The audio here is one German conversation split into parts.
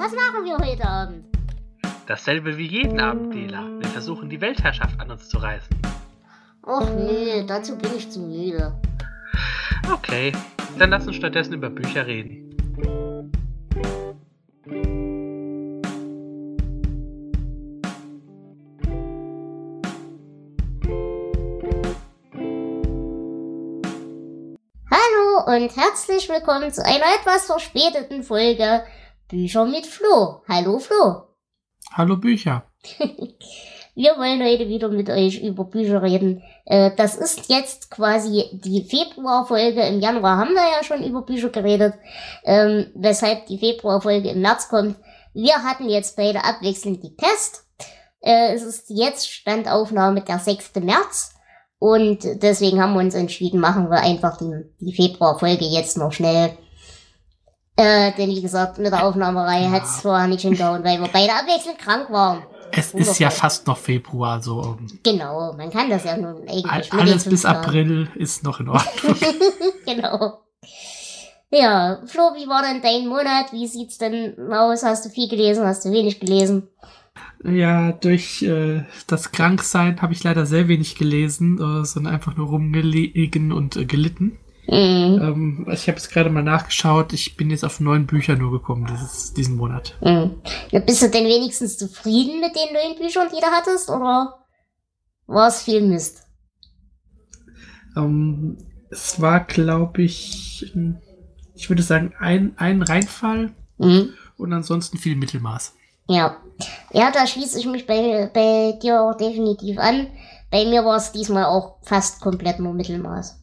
was machen wir heute Abend? Dasselbe wie jeden Abend, Dela. Wir versuchen die Weltherrschaft an uns zu reißen. Och nee, dazu bin ich zu müde. Okay, dann lass uns stattdessen über Bücher reden. Hallo und herzlich willkommen zu einer etwas verspäteten Folge Bücher mit Flo. Hallo Flo. Hallo Bücher. Wir wollen heute wieder mit euch über Bücher reden. Äh, das ist jetzt quasi die Februarfolge. Im Januar haben wir ja schon über Bücher geredet, ähm, weshalb die Februarfolge im März kommt. Wir hatten jetzt beide abwechselnd die Pest. Äh, es ist jetzt Standaufnahme der 6. März. Und deswegen haben wir uns entschieden, machen wir einfach die, die Februarfolge jetzt noch schnell. Äh, denn wie gesagt, mit der Aufnahmerei ja. hat es vorher nicht hingehauen, weil wir beide abwechselnd krank waren. Es ist ja fast noch Februar, so. Genau, man kann das ja nun eigentlich. Alles bis April ist noch in Ordnung. genau. Ja, Flo, wie war denn dein Monat? Wie sieht's denn aus? Hast du viel gelesen? Hast du wenig gelesen? Ja, durch äh, das Kranksein habe ich leider sehr wenig gelesen, äh, sondern einfach nur rumgelegen und äh, gelitten. Mhm. Ähm, ich habe jetzt gerade mal nachgeschaut. Ich bin jetzt auf neun Bücher nur gekommen dieses, diesen Monat. Mhm. bist du denn wenigstens zufrieden mit den neuen Büchern, die du hattest, oder war es viel Mist? Ähm, es war, glaube ich, ich würde sagen, ein, ein Reinfall mhm. und ansonsten viel Mittelmaß. Ja. Ja, da schließe ich mich bei, bei dir auch definitiv an. Bei mir war es diesmal auch fast komplett nur Mittelmaß.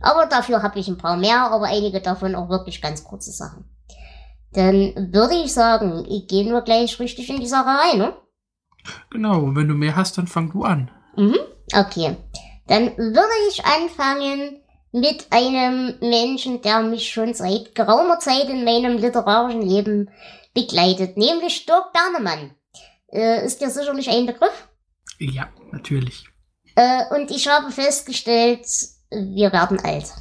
Aber dafür habe ich ein paar mehr, aber einige davon auch wirklich ganz kurze Sachen. Dann würde ich sagen, gehen wir gleich richtig in die Sache rein, ne? Genau, und wenn du mehr hast, dann fang du an. Mhm, okay. Dann würde ich anfangen mit einem Menschen, der mich schon seit geraumer Zeit in meinem literarischen Leben begleitet, nämlich Dirk Bernemann. Äh, ist dir sicherlich ein Begriff? Ja, natürlich. Äh, und ich habe festgestellt, wir werden alt.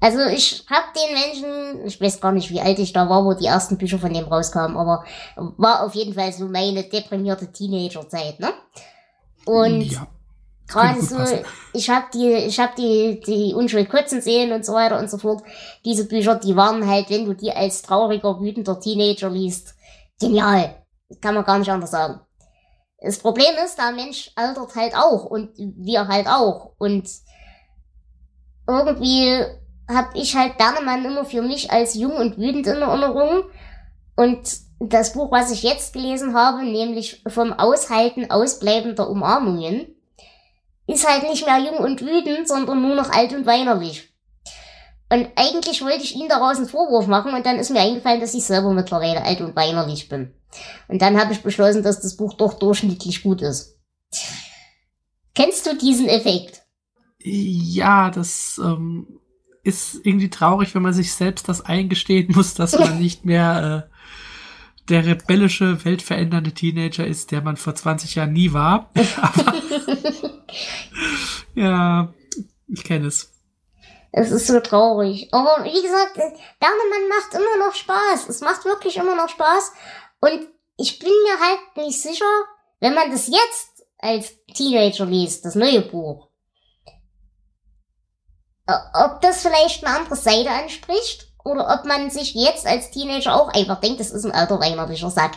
Also ich habe den Menschen, ich weiß gar nicht, wie alt ich da war, wo die ersten Bücher von dem rauskamen, aber war auf jeden Fall so meine deprimierte Teenagerzeit, ne? Und ja, gerade so, ich habe die, ich habe die, die Unschuld kotzen sehen und so weiter und so fort. Diese Bücher, die waren halt, wenn du die als trauriger, wütender Teenager liest, genial. Kann man gar nicht anders sagen. Das Problem ist, der Mensch altert halt auch und wir halt auch und irgendwie habe ich halt Bernemann immer für mich als jung und wütend in Erinnerung. Und das Buch, was ich jetzt gelesen habe, nämlich vom Aushalten ausbleibender Umarmungen, ist halt nicht mehr jung und wütend, sondern nur noch alt und weinerlich. Und eigentlich wollte ich ihm daraus einen Vorwurf machen und dann ist mir eingefallen, dass ich selber mittlerweile alt und weinerlich bin. Und dann habe ich beschlossen, dass das Buch doch durchschnittlich gut ist. Kennst du diesen Effekt? Ja, das ähm, ist irgendwie traurig, wenn man sich selbst das eingestehen muss, dass man nicht mehr äh, der rebellische, weltverändernde Teenager ist, der man vor 20 Jahren nie war. Aber ja, ich kenne es. Es ist so traurig. Aber wie gesagt, Bernemann macht immer noch Spaß. Es macht wirklich immer noch Spaß. Und ich bin mir halt nicht sicher, wenn man das jetzt als Teenager liest, das neue Buch, ob das vielleicht eine andere Seite anspricht oder ob man sich jetzt als Teenager auch einfach denkt, das ist ein alter weinerlicher Sack.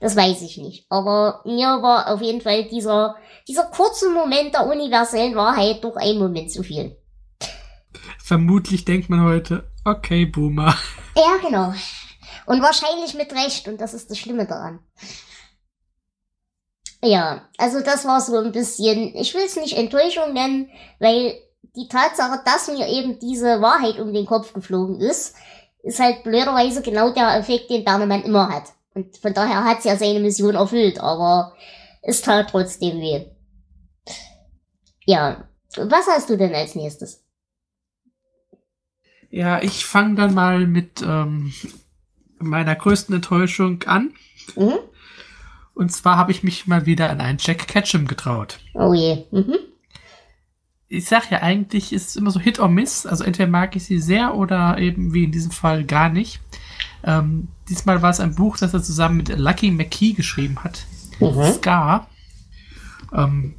Das weiß ich nicht. Aber mir war auf jeden Fall dieser, dieser kurze Moment der universellen Wahrheit doch ein Moment zu viel. Vermutlich denkt man heute, okay, Boomer. Ja, genau. Und wahrscheinlich mit Recht, und das ist das Schlimme daran. Ja, also das war so ein bisschen, ich will es nicht Enttäuschung nennen, weil die Tatsache, dass mir eben diese Wahrheit um den Kopf geflogen ist, ist halt blöderweise genau der Effekt, den Bernemann immer hat. Und von daher hat ja seine Mission erfüllt, aber es tat trotzdem weh. Ja, was hast du denn als nächstes? Ja, ich fange dann mal mit ähm, meiner größten Enttäuschung an. Mhm. Und zwar habe ich mich mal wieder an einen Jack Ketchum getraut. Oh je. Mhm ich sag ja eigentlich, ist es immer so Hit or Miss. Also entweder mag ich sie sehr oder eben wie in diesem Fall gar nicht. Ähm, diesmal war es ein Buch, das er zusammen mit Lucky McKee geschrieben hat. Mhm. Scar. Ähm,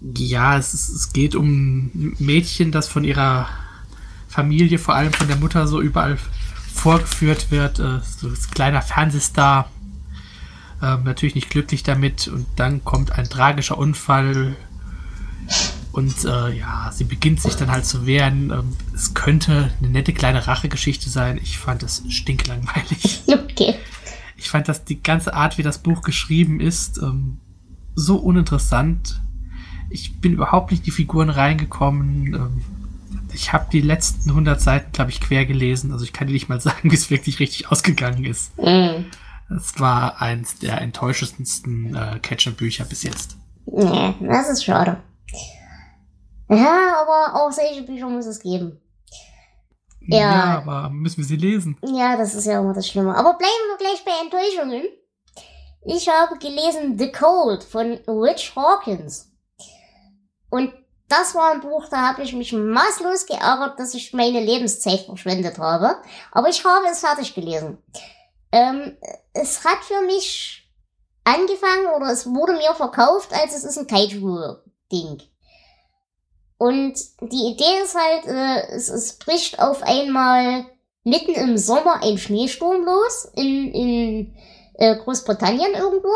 ja, es, es geht um ein Mädchen, das von ihrer Familie, vor allem von der Mutter, so überall vorgeführt wird. Äh, so ein kleiner Fernsehstar. Ähm, natürlich nicht glücklich damit. Und dann kommt ein tragischer Unfall. Und äh, ja, sie beginnt sich dann halt zu wehren. Ähm, es könnte eine nette kleine Rachegeschichte sein. Ich fand das stinklangweilig. Okay. Ich fand, dass die ganze Art, wie das Buch geschrieben ist, ähm, so uninteressant. Ich bin überhaupt nicht die Figuren reingekommen. Ähm, ich habe die letzten 100 Seiten, glaube ich, quer gelesen. Also ich kann dir nicht mal sagen, wie es wirklich richtig ausgegangen ist. Mm. Das war eins der enttäuschendsten äh, Catcher-Bücher bis jetzt. Nee, das ist schade. Ja, aber auch solche Bücher muss es geben. Ja, ja, aber müssen wir sie lesen? Ja, das ist ja immer das Schlimme. Aber bleiben wir gleich bei Enttäuschungen. Ich habe gelesen The Cold von Rich Hawkins. Und das war ein Buch, da habe ich mich maßlos geärgert, dass ich meine Lebenszeit verschwendet habe. Aber ich habe es fertig gelesen. Ähm, es hat für mich angefangen oder es wurde mir verkauft, als es ist ein Kaiju-Ding. Und die Idee ist halt, äh, es, es bricht auf einmal mitten im Sommer ein Schneesturm los in, in äh, Großbritannien irgendwo.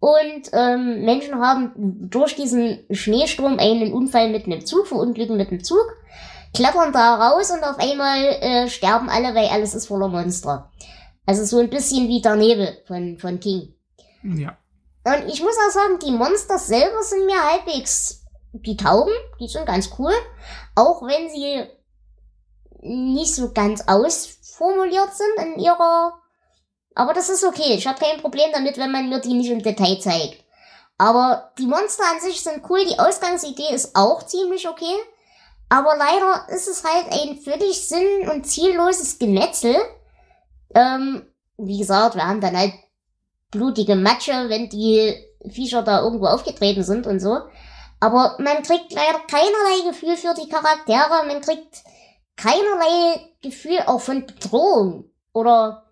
Und ähm, Menschen haben durch diesen Schneesturm einen Unfall mit einem Zug, verunglücken mit einem Zug, klettern da raus und auf einmal äh, sterben alle, weil alles ist voller Monster. Also so ein bisschen wie der Nebel von, von King. Ja. Und ich muss auch sagen, die Monster selber sind mir halbwegs die Tauben, die sind ganz cool. Auch wenn sie nicht so ganz ausformuliert sind in ihrer. Aber das ist okay. Ich habe kein Problem damit, wenn man mir die nicht im Detail zeigt. Aber die Monster an sich sind cool. Die Ausgangsidee ist auch ziemlich okay. Aber leider ist es halt ein völlig sinn- und zielloses Gemetzel. Ähm, wie gesagt, wir haben dann halt blutige Matsche, wenn die Viecher da irgendwo aufgetreten sind und so. Aber man kriegt leider keinerlei Gefühl für die Charaktere, man kriegt keinerlei Gefühl auch von Bedrohung oder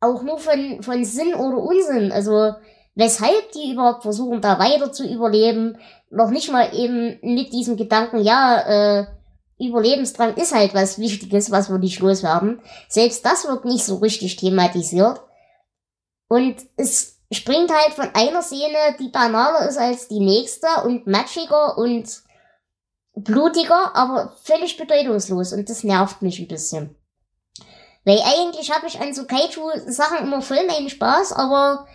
auch nur von, von Sinn oder Unsinn. Also weshalb die überhaupt versuchen, da weiter zu überleben. Noch nicht mal eben mit diesem Gedanken, ja, äh, Überlebensdrang ist halt was Wichtiges, was wir nicht loswerden. Selbst das wird nicht so richtig thematisiert. Und es springt halt von einer Szene, die banaler ist als die nächste und matschiger und blutiger, aber völlig bedeutungslos und das nervt mich ein bisschen. Weil eigentlich habe ich an so Kaiju-Sachen immer voll meinen Spaß, aber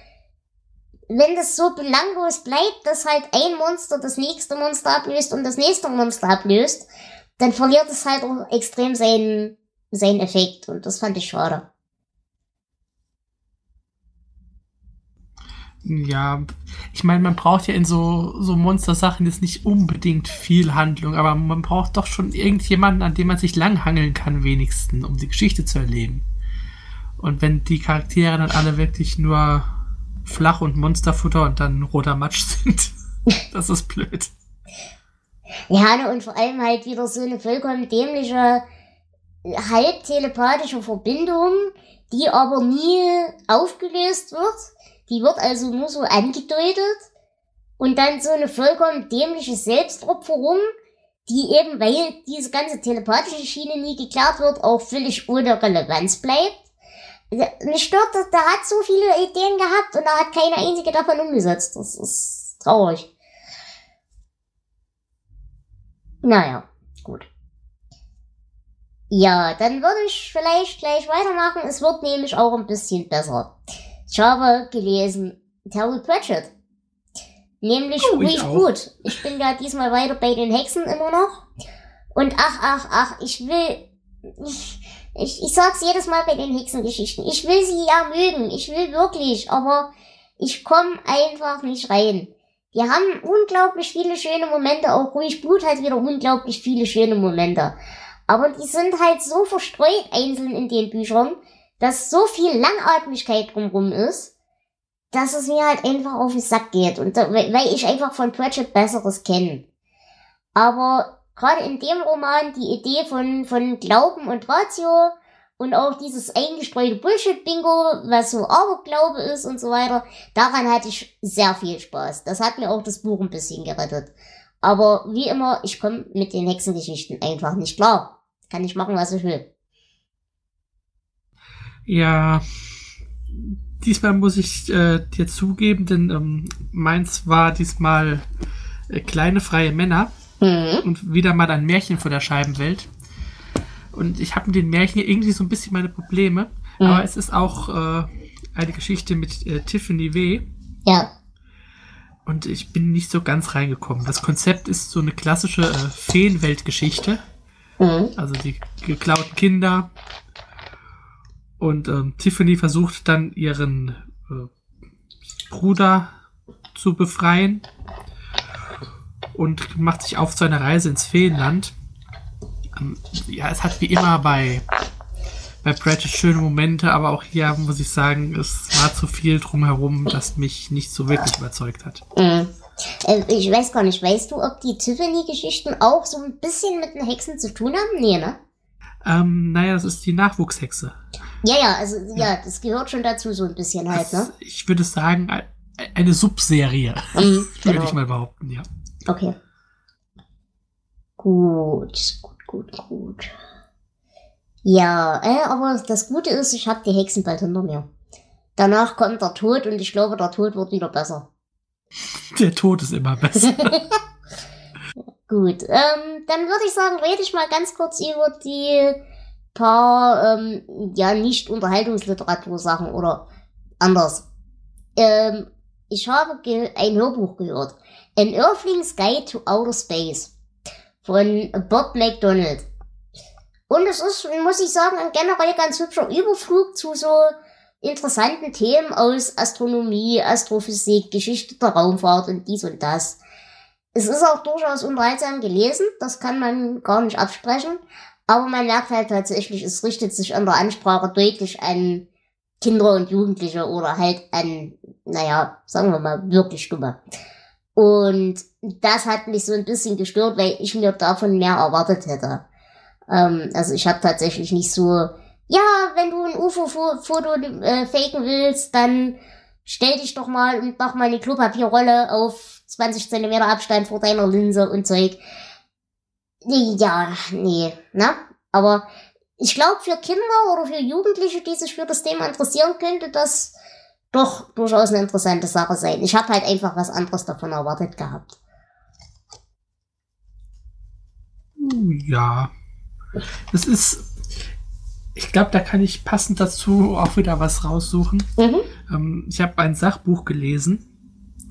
wenn das so belanglos bleibt, dass halt ein Monster das nächste Monster ablöst und das nächste Monster ablöst, dann verliert es halt auch extrem seinen, seinen Effekt und das fand ich schade. Ja, ich meine, man braucht ja in so, so Monstersachen jetzt nicht unbedingt viel Handlung, aber man braucht doch schon irgendjemanden, an dem man sich langhangeln kann, wenigstens, um die Geschichte zu erleben. Und wenn die Charaktere dann alle wirklich nur flach und Monsterfutter und dann roter Matsch sind, das ist blöd. Ja, ne, und vor allem halt wieder so eine vollkommen dämliche, halb telepathische Verbindung, die aber nie aufgelöst wird die wird also nur so angedeutet und dann so eine vollkommen dämliche Selbstopferung, die eben, weil diese ganze telepathische Schiene nie geklärt wird, auch völlig ohne Relevanz bleibt. Mich stört, dass der hat so viele Ideen gehabt und er hat keine einzige davon umgesetzt. Das ist traurig. Naja, gut. Ja, dann würde ich vielleicht gleich weitermachen. Es wird nämlich auch ein bisschen besser. Ich habe gelesen Terry Pratchett. Nämlich oh, ruhig gut. Ich bin ja diesmal weiter bei den Hexen immer noch. Und ach, ach, ach, ich will. Ich, ich, ich sag's jedes Mal bei den Hexengeschichten. Ich will sie ja mögen. Ich will wirklich, aber ich komme einfach nicht rein. Die haben unglaublich viele schöne Momente, auch ruhig Blut hat wieder unglaublich viele schöne Momente. Aber die sind halt so verstreut einzeln in den Büchern, dass so viel Langatmigkeit drumrum ist, dass es mir halt einfach auf den Sack geht und da, weil ich einfach von Pratchett Besseres kenne. Aber gerade in dem Roman die Idee von, von Glauben und Ratio und auch dieses eingestreute Bullshit-Bingo, was so Aberglaube ist und so weiter, daran hatte ich sehr viel Spaß. Das hat mir auch das Buch ein bisschen gerettet. Aber wie immer, ich komme mit den Hexengeschichten einfach nicht klar. Kann ich machen, was ich will. Ja, diesmal muss ich äh, dir zugeben, denn ähm, meins war diesmal äh, kleine freie Männer mhm. und wieder mal ein Märchen vor der Scheibenwelt. Und ich habe mit den Märchen irgendwie so ein bisschen meine Probleme, mhm. aber es ist auch äh, eine Geschichte mit äh, Tiffany W. Ja. Und ich bin nicht so ganz reingekommen. Das Konzept ist so eine klassische äh, Feenweltgeschichte. Mhm. Also die geklauten Kinder. Und ähm, Tiffany versucht dann ihren äh, Bruder zu befreien und macht sich auf zu einer Reise ins Feenland. Ähm, ja, es hat wie immer bei bei Pratchett schöne Momente, aber auch hier muss ich sagen, es war zu viel drumherum, das mich nicht so wirklich überzeugt hat. Mhm. Äh, ich weiß gar nicht, weißt du, ob die Tiffany-Geschichten auch so ein bisschen mit den Hexen zu tun haben? Nee, ne? Ähm, naja, das ist die Nachwuchshexe. Ja, ja, also ja, das gehört schon dazu so ein bisschen halt, ne? Ich würde sagen, eine Subserie, mhm, genau. würde ich mal behaupten, ja. Okay. Gut, gut, gut, gut. Ja, äh, aber das Gute ist, ich habe die Hexen bald hinter mir. Danach kommt der Tod und ich glaube, der Tod wird wieder besser. Der Tod ist immer besser. Gut, ähm, dann würde ich sagen, rede ich mal ganz kurz über die paar, ähm, ja, nicht Unterhaltungsliteratursachen oder anders. Ähm, ich habe ein Hörbuch gehört. An Earthling's Guide to Outer Space von Bob McDonald. Und es ist, muss ich sagen, ein generell ganz hübscher Überflug zu so interessanten Themen aus Astronomie, Astrophysik, Geschichte der Raumfahrt und dies und das. Es ist auch durchaus unterhaltsam gelesen, das kann man gar nicht absprechen. Aber man merkt halt tatsächlich, es richtet sich an der Ansprache deutlich an Kinder und Jugendliche oder halt an, naja, sagen wir mal, wirklich Dumme. Und das hat mich so ein bisschen gestört, weil ich mir davon mehr erwartet hätte. Ähm, also ich habe tatsächlich nicht so, ja, wenn du ein UFO-Foto äh, faken willst, dann stell dich doch mal und mach mal eine Klopapierrolle auf 20 Zentimeter Abstand vor deiner Linse und Zeug. Ja, nee, ne? Aber ich glaube, für Kinder oder für Jugendliche, die sich für das Thema interessieren, könnte das doch durchaus eine interessante Sache sein. Ich habe halt einfach was anderes davon erwartet gehabt. Ja, das ist, ich glaube, da kann ich passend dazu auch wieder was raussuchen. Mhm. Ähm, ich habe ein Sachbuch gelesen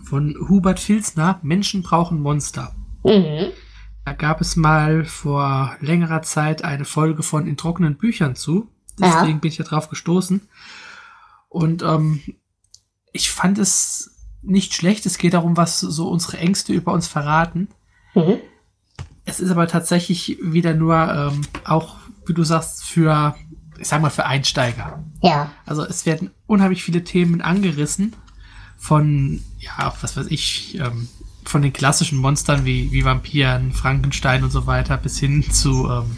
von Hubert Filzner, Menschen brauchen Monster. Mhm. Da gab es mal vor längerer Zeit eine Folge von in trockenen Büchern zu. Deswegen ja. bin ich ja drauf gestoßen. Und ähm, ich fand es nicht schlecht. Es geht darum, was so unsere Ängste über uns verraten. Mhm. Es ist aber tatsächlich wieder nur ähm, auch, wie du sagst, für, ich sag mal, für Einsteiger. Ja. Also es werden unheimlich viele Themen angerissen von, ja, was weiß ich, ähm, von den klassischen Monstern wie, wie Vampiren, Frankenstein und so weiter bis hin zu, ähm,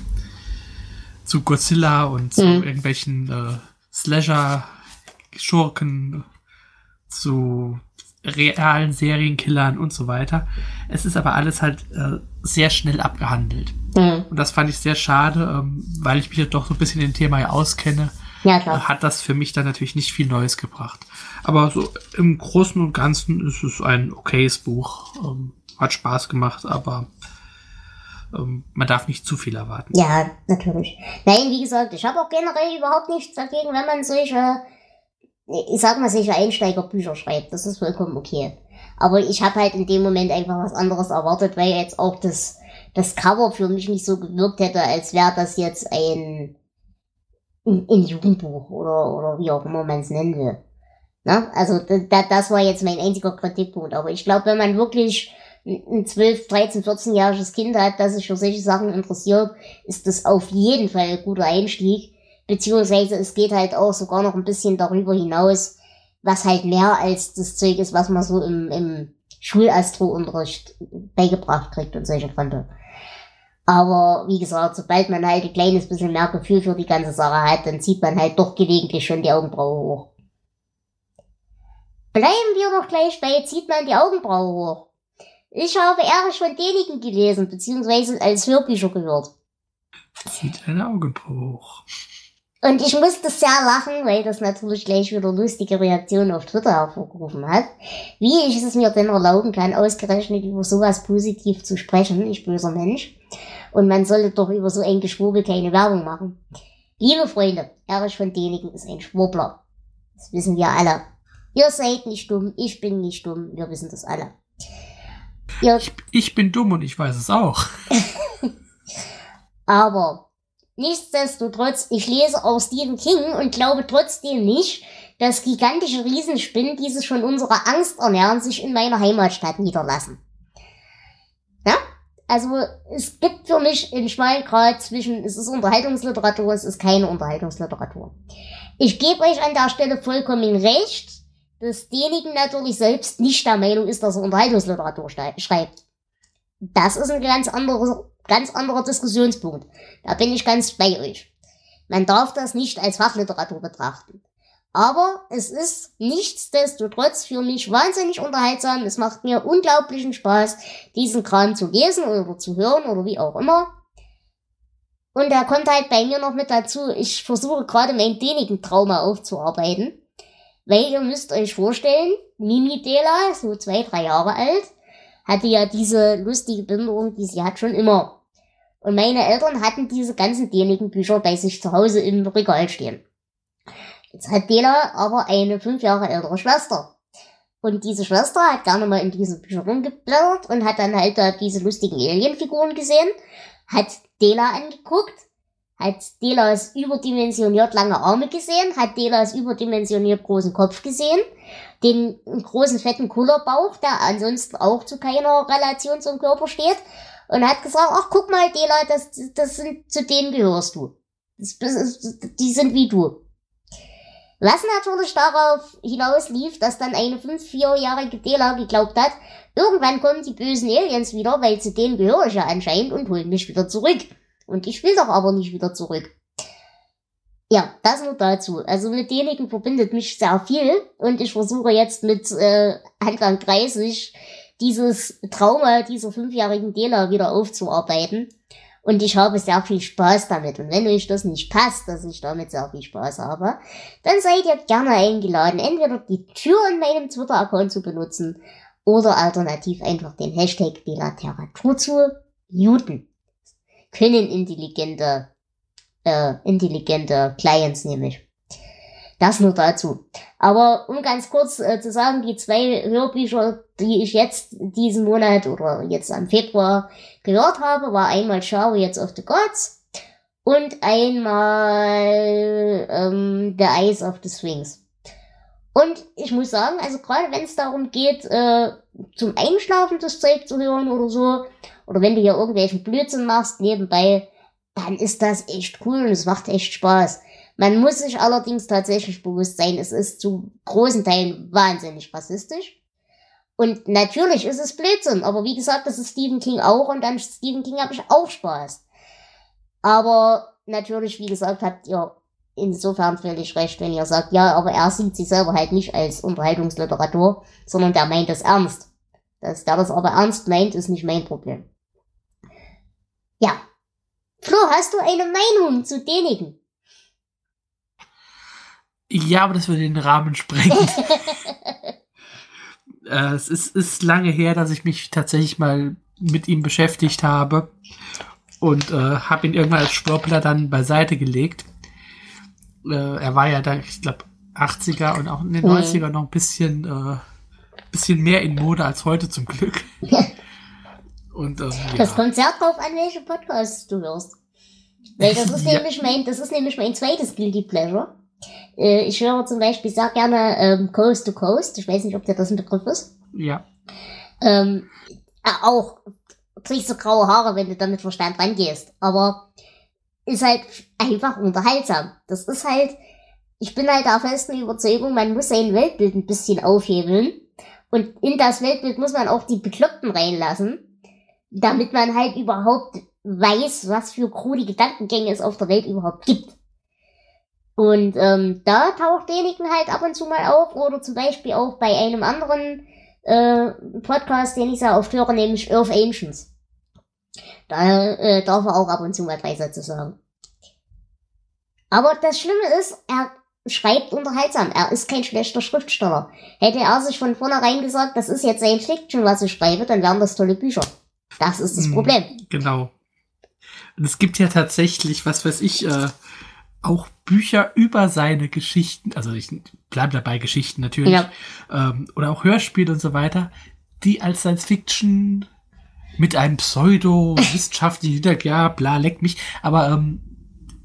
zu Godzilla und zu mhm. irgendwelchen äh, Slasher-Schurken, zu realen Serienkillern und so weiter. Es ist aber alles halt äh, sehr schnell abgehandelt. Mhm. Und das fand ich sehr schade, ähm, weil ich mich ja doch so ein bisschen in dem Thema ja auskenne. Ja, klar. Äh, hat das für mich dann natürlich nicht viel Neues gebracht. Aber so im Großen und Ganzen ist es ein okayes Buch. Ähm, hat Spaß gemacht, aber ähm, man darf nicht zu viel erwarten. Ja, natürlich. Nein, wie gesagt, ich habe auch generell überhaupt nichts dagegen, wenn man solche ich sag mal, solche Einsteigerbücher schreibt. Das ist vollkommen okay. Aber ich habe halt in dem Moment einfach was anderes erwartet, weil jetzt auch das, das Cover für mich nicht so gewirkt hätte, als wäre das jetzt ein, ein Jugendbuch oder, oder wie auch immer man es nennen will. Na? Also da, das war jetzt mein einziger Kritikpunkt. Aber ich glaube, wenn man wirklich ein 12, 13, 14-jähriges Kind hat, das sich für solche Sachen interessiert, ist das auf jeden Fall ein guter Einstieg. Beziehungsweise es geht halt auch sogar noch ein bisschen darüber hinaus, was halt mehr als das Zeug ist, was man so im, im Schulastro-Unterricht beigebracht kriegt und solche Fronte. Aber wie gesagt, sobald man halt ein kleines bisschen mehr Gefühl für die ganze Sache hat, dann zieht man halt doch gelegentlich schon die Augenbraue hoch. Bleiben wir doch gleich bei, zieht man die Augenbraue hoch. Ich habe Erich von Däniken gelesen, beziehungsweise als Hörbücher gehört. Zieht eine Augenbraue hoch. Und ich musste sehr lachen, weil das natürlich gleich wieder lustige Reaktionen auf Twitter hervorgerufen hat. Wie ich es mir denn erlauben kann, ausgerechnet über sowas positiv zu sprechen, ich böser Mensch. Und man sollte doch über so ein Geschwurbel keine Werbung machen. Liebe Freunde, Erich von Däniken ist ein Schwurbler. Das wissen wir alle. Ihr seid nicht dumm, ich bin nicht dumm, wir wissen das alle. Ich, ich bin dumm und ich weiß es auch. Aber Nichtsdestotrotz, ich lese auch Stephen King und glaube trotzdem nicht, dass gigantische Riesenspinnen, die sich von unserer Angst ernähren, sich in meiner Heimatstadt niederlassen. Ja? Also, es gibt für mich einen schmalen Grad zwischen, es ist Unterhaltungsliteratur, es ist keine Unterhaltungsliteratur. Ich gebe euch an der Stelle vollkommen recht, dass derjenige natürlich selbst nicht der Meinung ist, dass er Unterhaltungsliteratur schreibt. Das ist ein ganz anderes ganz anderer Diskussionspunkt. Da bin ich ganz bei euch. Man darf das nicht als Fachliteratur betrachten. Aber es ist nichtsdestotrotz für mich wahnsinnig unterhaltsam. Es macht mir unglaublichen Spaß, diesen Kram zu lesen oder zu hören oder wie auch immer. Und da kommt halt bei mir noch mit dazu, ich versuche gerade mein dänigen Trauma aufzuarbeiten. Weil ihr müsst euch vorstellen, Mimi Dela, so zwei, drei Jahre alt, hatte ja diese lustige Behinderung, die sie hat schon immer. Und meine Eltern hatten diese ganzen dänigen Bücher bei sich zu Hause im Regal stehen. Jetzt hat Dela aber eine fünf Jahre ältere Schwester. Und diese Schwester hat gerne mal in diese Bücher rumgeblättert und hat dann halt da diese lustigen Alienfiguren gesehen, hat Dela angeguckt, hat Delas überdimensioniert lange Arme gesehen, hat Delas überdimensioniert großen Kopf gesehen, den großen fetten Kullerbauch, der ansonsten auch zu keiner Relation zum Körper steht, und hat gesagt, ach guck mal, Dela, das, das sind, zu denen gehörst du. Das, das, die sind wie du. Was natürlich darauf hinaus lief, dass dann eine fünf, vierjährige Dela geglaubt hat, irgendwann kommen die bösen Aliens wieder, weil zu denen gehöre ich ja anscheinend und holen mich wieder zurück. Und ich will doch aber nicht wieder zurück. Ja, das nur dazu. Also mit denjenigen verbindet mich sehr viel und ich versuche jetzt mit äh, Anfang 30 dieses Trauma dieser fünfjährigen Dela wieder aufzuarbeiten. Und ich habe sehr viel Spaß damit. Und wenn euch das nicht passt, dass ich damit sehr viel Spaß habe, dann seid ihr gerne eingeladen, entweder die Tür in meinem Twitter-Account zu benutzen oder alternativ einfach den Hashtag Bilateratur zu muten. Können intelligente, äh, intelligente Clients nämlich. Das nur dazu. Aber um ganz kurz äh, zu sagen, die zwei Hörbücher, die ich jetzt diesen Monat oder jetzt am Februar gehört habe, war einmal Chariots of the Gods und einmal ähm, The Eyes of the Swings. Und ich muss sagen, also gerade wenn es darum geht, äh, zum Einschlafen das Zeug zu hören oder so, oder wenn du hier irgendwelchen Blödsinn machst nebenbei, dann ist das echt cool und es macht echt Spaß. Man muss sich allerdings tatsächlich bewusst sein, es ist zu großen Teilen wahnsinnig rassistisch. Und natürlich ist es Blödsinn, aber wie gesagt, das ist Stephen King auch und an Stephen King habe ich auch Spaß. Aber natürlich, wie gesagt, habt ihr insofern völlig recht, wenn ihr sagt, ja, aber er sieht sich selber halt nicht als Unterhaltungsliteratur, sondern der meint es ernst. Dass der das aber ernst meint, ist nicht mein Problem. Ja. Flo, hast du eine Meinung zu denigen? Ja, aber das würde den Rahmen sprengen. äh, es ist, ist lange her, dass ich mich tatsächlich mal mit ihm beschäftigt habe und äh, habe ihn irgendwann als Schwurbler dann beiseite gelegt. Äh, er war ja dann, ich glaube, 80er und auch in den mhm. 90er noch ein bisschen, äh, bisschen mehr in Mode als heute zum Glück. und, ähm, ja. Das kommt sehr drauf an, welche Podcasts du hörst. Weil das ist ja. nämlich mein, das ist nämlich mein zweites Guilty Pleasure. Äh, ich höre zum Beispiel sehr gerne ähm, Coast to Coast. Ich weiß nicht, ob der das ein Begriff ist. Ja. Ähm, äh, auch kriegst du graue Haare, wenn du damit Verstand rangehst. Aber ist halt einfach unterhaltsam. Das ist halt, ich bin halt der festen Überzeugung, man muss sein Weltbild ein bisschen aufhebeln. Und in das Weltbild muss man auch die Bekloppten reinlassen, damit man halt überhaupt weiß, was für krude Gedankengänge es auf der Welt überhaupt gibt. Und ähm, da taucht Däniken halt ab und zu mal auf oder zum Beispiel auch bei einem anderen äh, Podcast, den ich sehr oft höre, nämlich Earth Ancients. Da äh, darf er auch ab und zu mal drei Sätze sagen. Aber das Schlimme ist, er schreibt unterhaltsam. Er ist kein schlechter Schriftsteller. Hätte er sich von vornherein gesagt, das ist jetzt Science Fiction, was ich schreibe, dann wären das tolle Bücher. Das ist das hm, Problem. Genau. Und es gibt ja tatsächlich, was weiß ich, äh, auch Bücher über seine Geschichten, also ich bleibe dabei Geschichten natürlich, ja. ähm, oder auch Hörspiele und so weiter, die als Science Fiction mit einem pseudo-wissenschaftlichen Hintergrund, ja, bla, leckt mich, aber ähm,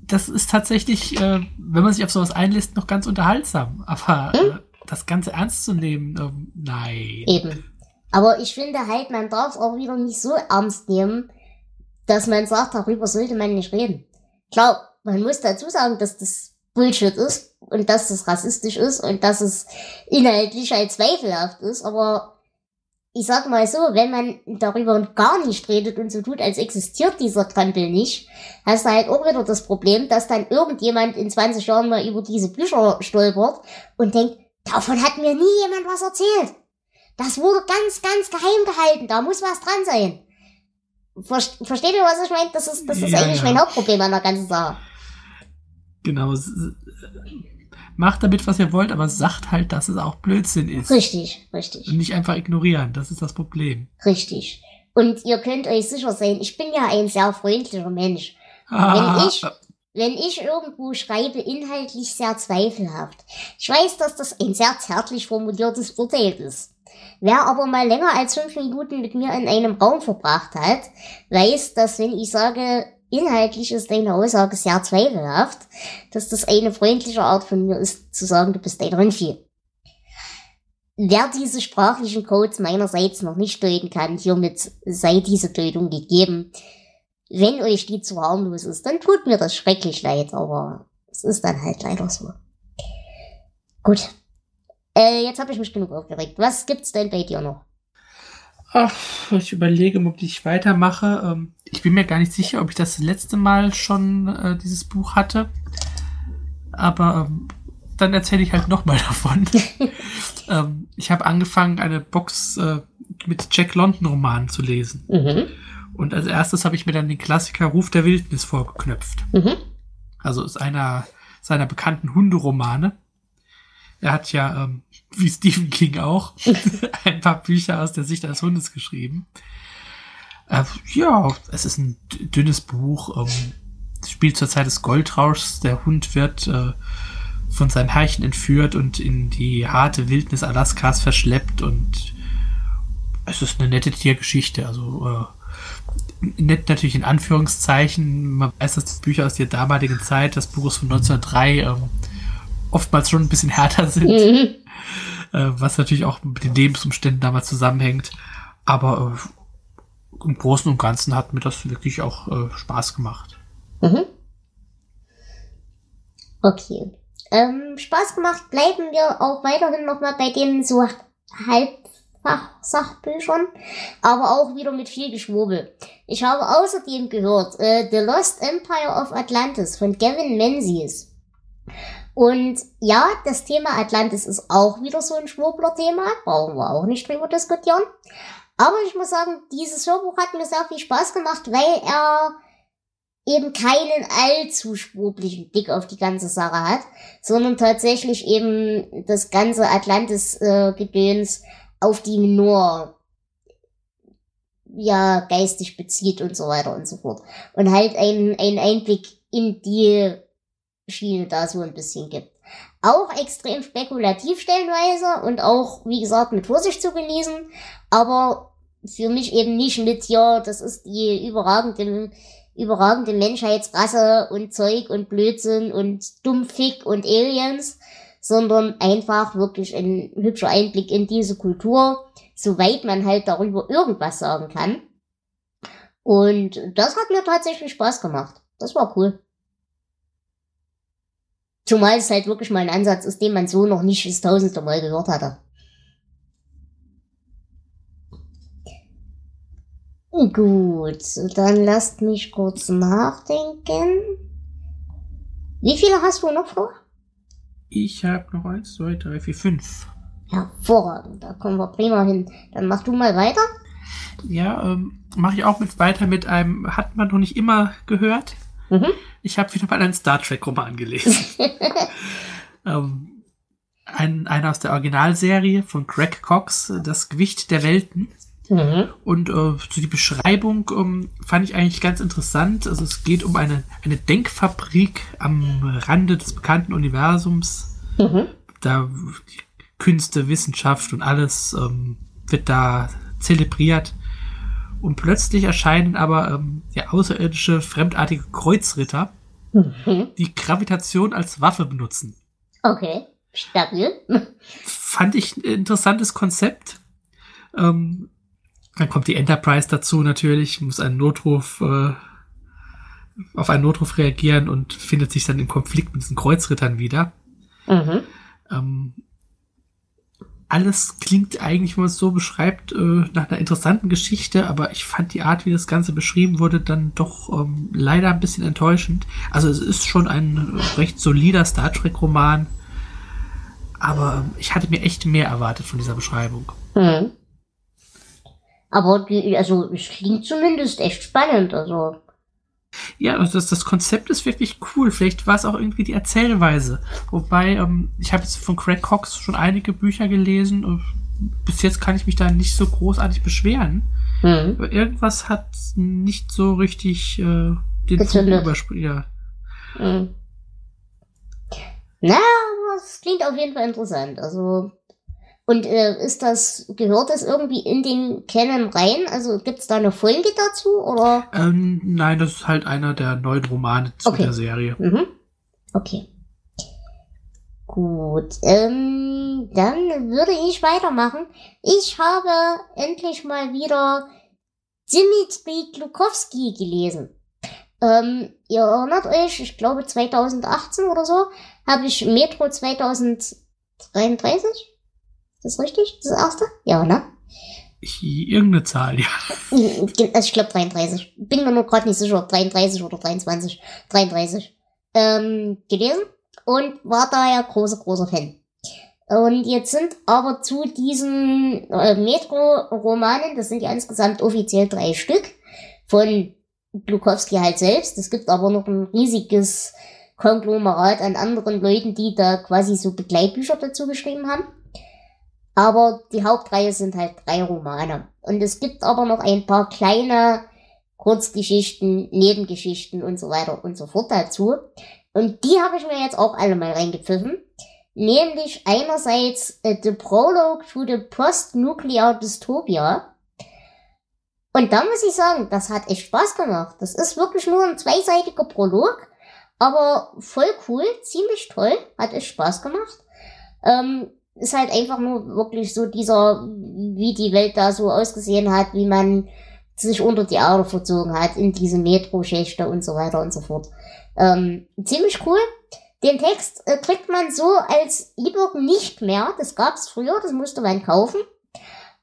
das ist tatsächlich, äh, wenn man sich auf sowas einlässt, noch ganz unterhaltsam. Aber hm? äh, das Ganze ernst zu nehmen, äh, nein. Eben. Aber ich finde halt, man darf auch wieder nicht so ernst nehmen, dass man sagt, darüber sollte man nicht reden. Klar, man muss dazu sagen, dass das Bullshit ist und dass das rassistisch ist und dass es inhaltlich halt zweifelhaft ist, aber ich sag mal so, wenn man darüber gar nicht redet und so tut, als existiert dieser Trampel nicht, hast du halt auch wieder das Problem, dass dann irgendjemand in 20 Jahren mal über diese Bücher stolpert und denkt, davon hat mir nie jemand was erzählt. Das wurde ganz, ganz geheim gehalten, da muss was dran sein. Versteht ihr, was ich meine? Das ist, das ist ja, eigentlich ja. mein Hauptproblem an der ganzen Sache. Genau. Macht damit, was ihr wollt, aber sagt halt, dass es auch Blödsinn ist. Richtig, richtig. Und nicht einfach ignorieren. Das ist das Problem. Richtig. Und ihr könnt euch sicher sein, ich bin ja ein sehr freundlicher Mensch. Ah, wenn ich, wenn ich irgendwo schreibe, inhaltlich sehr zweifelhaft. Ich weiß, dass das ein sehr zärtlich formuliertes Urteil ist. Wer aber mal länger als fünf Minuten mit mir in einem Raum verbracht hat, weiß, dass wenn ich sage, inhaltlich ist deine Aussage sehr zweifelhaft, dass das eine freundliche Art von mir ist, zu sagen, du bist ein Rindvieh. Wer diese sprachlichen Codes meinerseits noch nicht deuten kann, hiermit sei diese Deutung gegeben. Wenn euch die zu harmlos ist, dann tut mir das schrecklich leid, aber es ist dann halt leider so. Gut. Äh, jetzt habe ich mich genug aufgeregt. Was gibt's denn bei dir noch? Ach, ich überlege, ob ich weitermache. Ähm, ich bin mir gar nicht sicher, ob ich das letzte Mal schon äh, dieses Buch hatte. Aber ähm, dann erzähle ich halt nochmal davon. ähm, ich habe angefangen, eine Box äh, mit Jack London Romanen zu lesen. Mhm. Und als erstes habe ich mir dann den Klassiker Ruf der Wildnis vorgeknöpft. Mhm. Also ist einer seiner bekannten Hunderomane. Er hat ja, ähm, wie Stephen King auch, ein paar Bücher aus der Sicht eines Hundes geschrieben. Äh, ja, es ist ein dünnes Buch. Ähm, spielt zur Zeit des Goldrauschs. Der Hund wird äh, von seinem Herrchen entführt und in die harte Wildnis Alaskas verschleppt und es ist eine nette Tiergeschichte. Also äh, nett natürlich in Anführungszeichen. Man weiß, dass die Bücher aus der damaligen Zeit, das Buch ist von 1903, ähm, oftmals schon ein bisschen härter sind. Mhm. Äh, was natürlich auch mit den Lebensumständen damals zusammenhängt. Aber äh, im Großen und Ganzen hat mir das wirklich auch äh, Spaß gemacht. Mhm. Okay. Ähm, Spaß gemacht bleiben wir auch weiterhin nochmal bei den so Halbfach-Sachbüchern, aber auch wieder mit viel Geschwurbel. Ich habe außerdem gehört, äh, The Lost Empire of Atlantis von Gavin Menzies. Und ja, das Thema Atlantis ist auch wieder so ein Schwurbler-Thema. Brauchen wir auch nicht drüber diskutieren. Aber ich muss sagen, dieses Hörbuch hat mir sehr viel Spaß gemacht, weil er eben keinen allzu schwurblichen Blick auf die ganze Sache hat, sondern tatsächlich eben das ganze Atlantis-Gedöns auf die nur ja geistig bezieht und so weiter und so fort. Und halt einen, einen Einblick in die Schiene da so ein bisschen gibt. Auch extrem spekulativ stellenweise und auch, wie gesagt, mit Vorsicht zu genießen, aber für mich eben nicht mit, ja, das ist die überragende, überragende Menschheitsrasse und Zeug und Blödsinn und Dummfick und Aliens, sondern einfach wirklich ein hübscher Einblick in diese Kultur, soweit man halt darüber irgendwas sagen kann. Und das hat mir tatsächlich Spaß gemacht. Das war cool. Zumal es halt wirklich mal ein Ansatz ist, den man so noch nicht das tausendste Mal gehört hatte. Gut, dann lasst mich kurz nachdenken. Wie viele hast du noch vor? Ich habe noch eins, zwei, drei, vier, fünf. Hervorragend, da kommen wir prima hin. Dann mach du mal weiter. Ja, ähm, mache ich auch mit weiter mit einem, hat man noch nicht immer gehört. Mhm. Ich habe wieder mal einen Star Trek-Roman gelesen. ähm, ein, einer aus der Originalserie von Greg Cox, Das Gewicht der Welten. Mhm. Und äh, so die Beschreibung ähm, fand ich eigentlich ganz interessant. Also es geht um eine, eine Denkfabrik am Rande des bekannten Universums. Mhm. Da Künste, Wissenschaft und alles ähm, wird da zelebriert. Und plötzlich erscheinen aber ähm, ja, außerirdische, fremdartige Kreuzritter, mhm. die Gravitation als Waffe benutzen. Okay, stabil. Fand ich ein interessantes Konzept. Ähm, dann kommt die Enterprise dazu natürlich, muss einen Notruf, äh, auf einen Notruf reagieren und findet sich dann im Konflikt mit diesen Kreuzrittern wieder. Mhm. Ähm, alles klingt eigentlich, wenn man es so beschreibt, äh, nach einer interessanten Geschichte, aber ich fand die Art, wie das Ganze beschrieben wurde, dann doch ähm, leider ein bisschen enttäuschend. Also es ist schon ein recht solider Star Trek-Roman, aber ich hatte mir echt mehr erwartet von dieser Beschreibung. Mhm. Aber die, also es klingt zumindest echt spannend. Also. Ja, also das, das Konzept ist wirklich cool. Vielleicht war es auch irgendwie die Erzählweise. Wobei, ähm, ich habe jetzt von Craig Cox schon einige Bücher gelesen bis jetzt kann ich mich da nicht so großartig beschweren. Mhm. Aber irgendwas hat nicht so richtig äh, den Zug übersprungen. Ja. Mhm. Na, das klingt auf jeden Fall interessant. Also und äh, ist das, gehört das irgendwie in den Canon rein? Also gibt's da eine Folge dazu? Oder? Ähm, nein, das ist halt einer der neuen Romane zu okay. der Serie. Mhm. Okay. Gut, ähm, dann würde ich weitermachen. Ich habe endlich mal wieder Dimitri Glukowski gelesen. Ähm, ihr erinnert euch, ich glaube 2018 oder so, habe ich Metro 2033 ist das richtig? Das erste? Ja, ne? Ich, irgendeine Zahl, ja. Also ich glaube 33. Bin mir nur gerade nicht sicher, ob 33 oder 23. 33. Ähm, gelesen und war daher großer, großer Fan. Und jetzt sind aber zu diesen äh, Metro-Romanen, das sind ja insgesamt offiziell drei Stück, von Glukowski halt selbst. Es gibt aber noch ein riesiges Konglomerat an anderen Leuten, die da quasi so Begleitbücher dazu geschrieben haben. Aber die Hauptreihe sind halt drei Romane. Und es gibt aber noch ein paar kleine Kurzgeschichten, Nebengeschichten und so weiter und so fort dazu. Und die habe ich mir jetzt auch alle mal reingepfiffen. Nämlich einerseits äh, The Prologue to the Post-Nuclear Dystopia. Und da muss ich sagen, das hat echt Spaß gemacht. Das ist wirklich nur ein zweiseitiger Prolog, aber voll cool, ziemlich toll, hat echt Spaß gemacht. Ähm, ist halt einfach nur wirklich so dieser, wie die Welt da so ausgesehen hat, wie man sich unter die Erde verzogen hat in diese Metro-Schächte und so weiter und so fort. Ähm, ziemlich cool. Den Text äh, kriegt man so als E-Book nicht mehr. Das gab's früher, das musste man kaufen.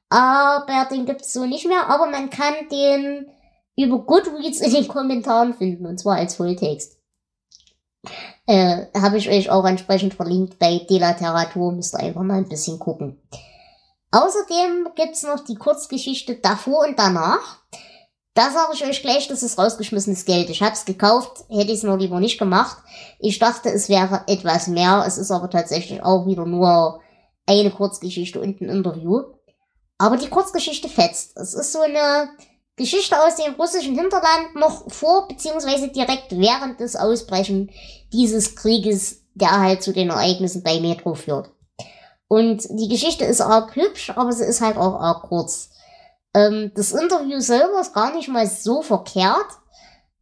Aber den gibt's so nicht mehr. Aber man kann den über Goodreads in den Kommentaren finden, und zwar als Volltext. Äh, Habe ich euch auch entsprechend verlinkt bei Delateratur, müsst ihr einfach mal ein bisschen gucken. Außerdem gibt's noch die Kurzgeschichte davor und danach. Da sage ich euch gleich, das ist rausgeschmissenes Geld. Ich hab's gekauft, hätte ich es nur lieber nicht gemacht. Ich dachte, es wäre etwas mehr. Es ist aber tatsächlich auch wieder nur eine Kurzgeschichte und ein Interview. Aber die Kurzgeschichte fetzt. Es ist so eine Geschichte aus dem russischen Hinterland noch vor beziehungsweise direkt während des Ausbrechen dieses Krieges, der halt zu den Ereignissen bei Metro führt. Und die Geschichte ist arg hübsch, aber sie ist halt auch arg kurz. Ähm, das Interview selber ist gar nicht mal so verkehrt,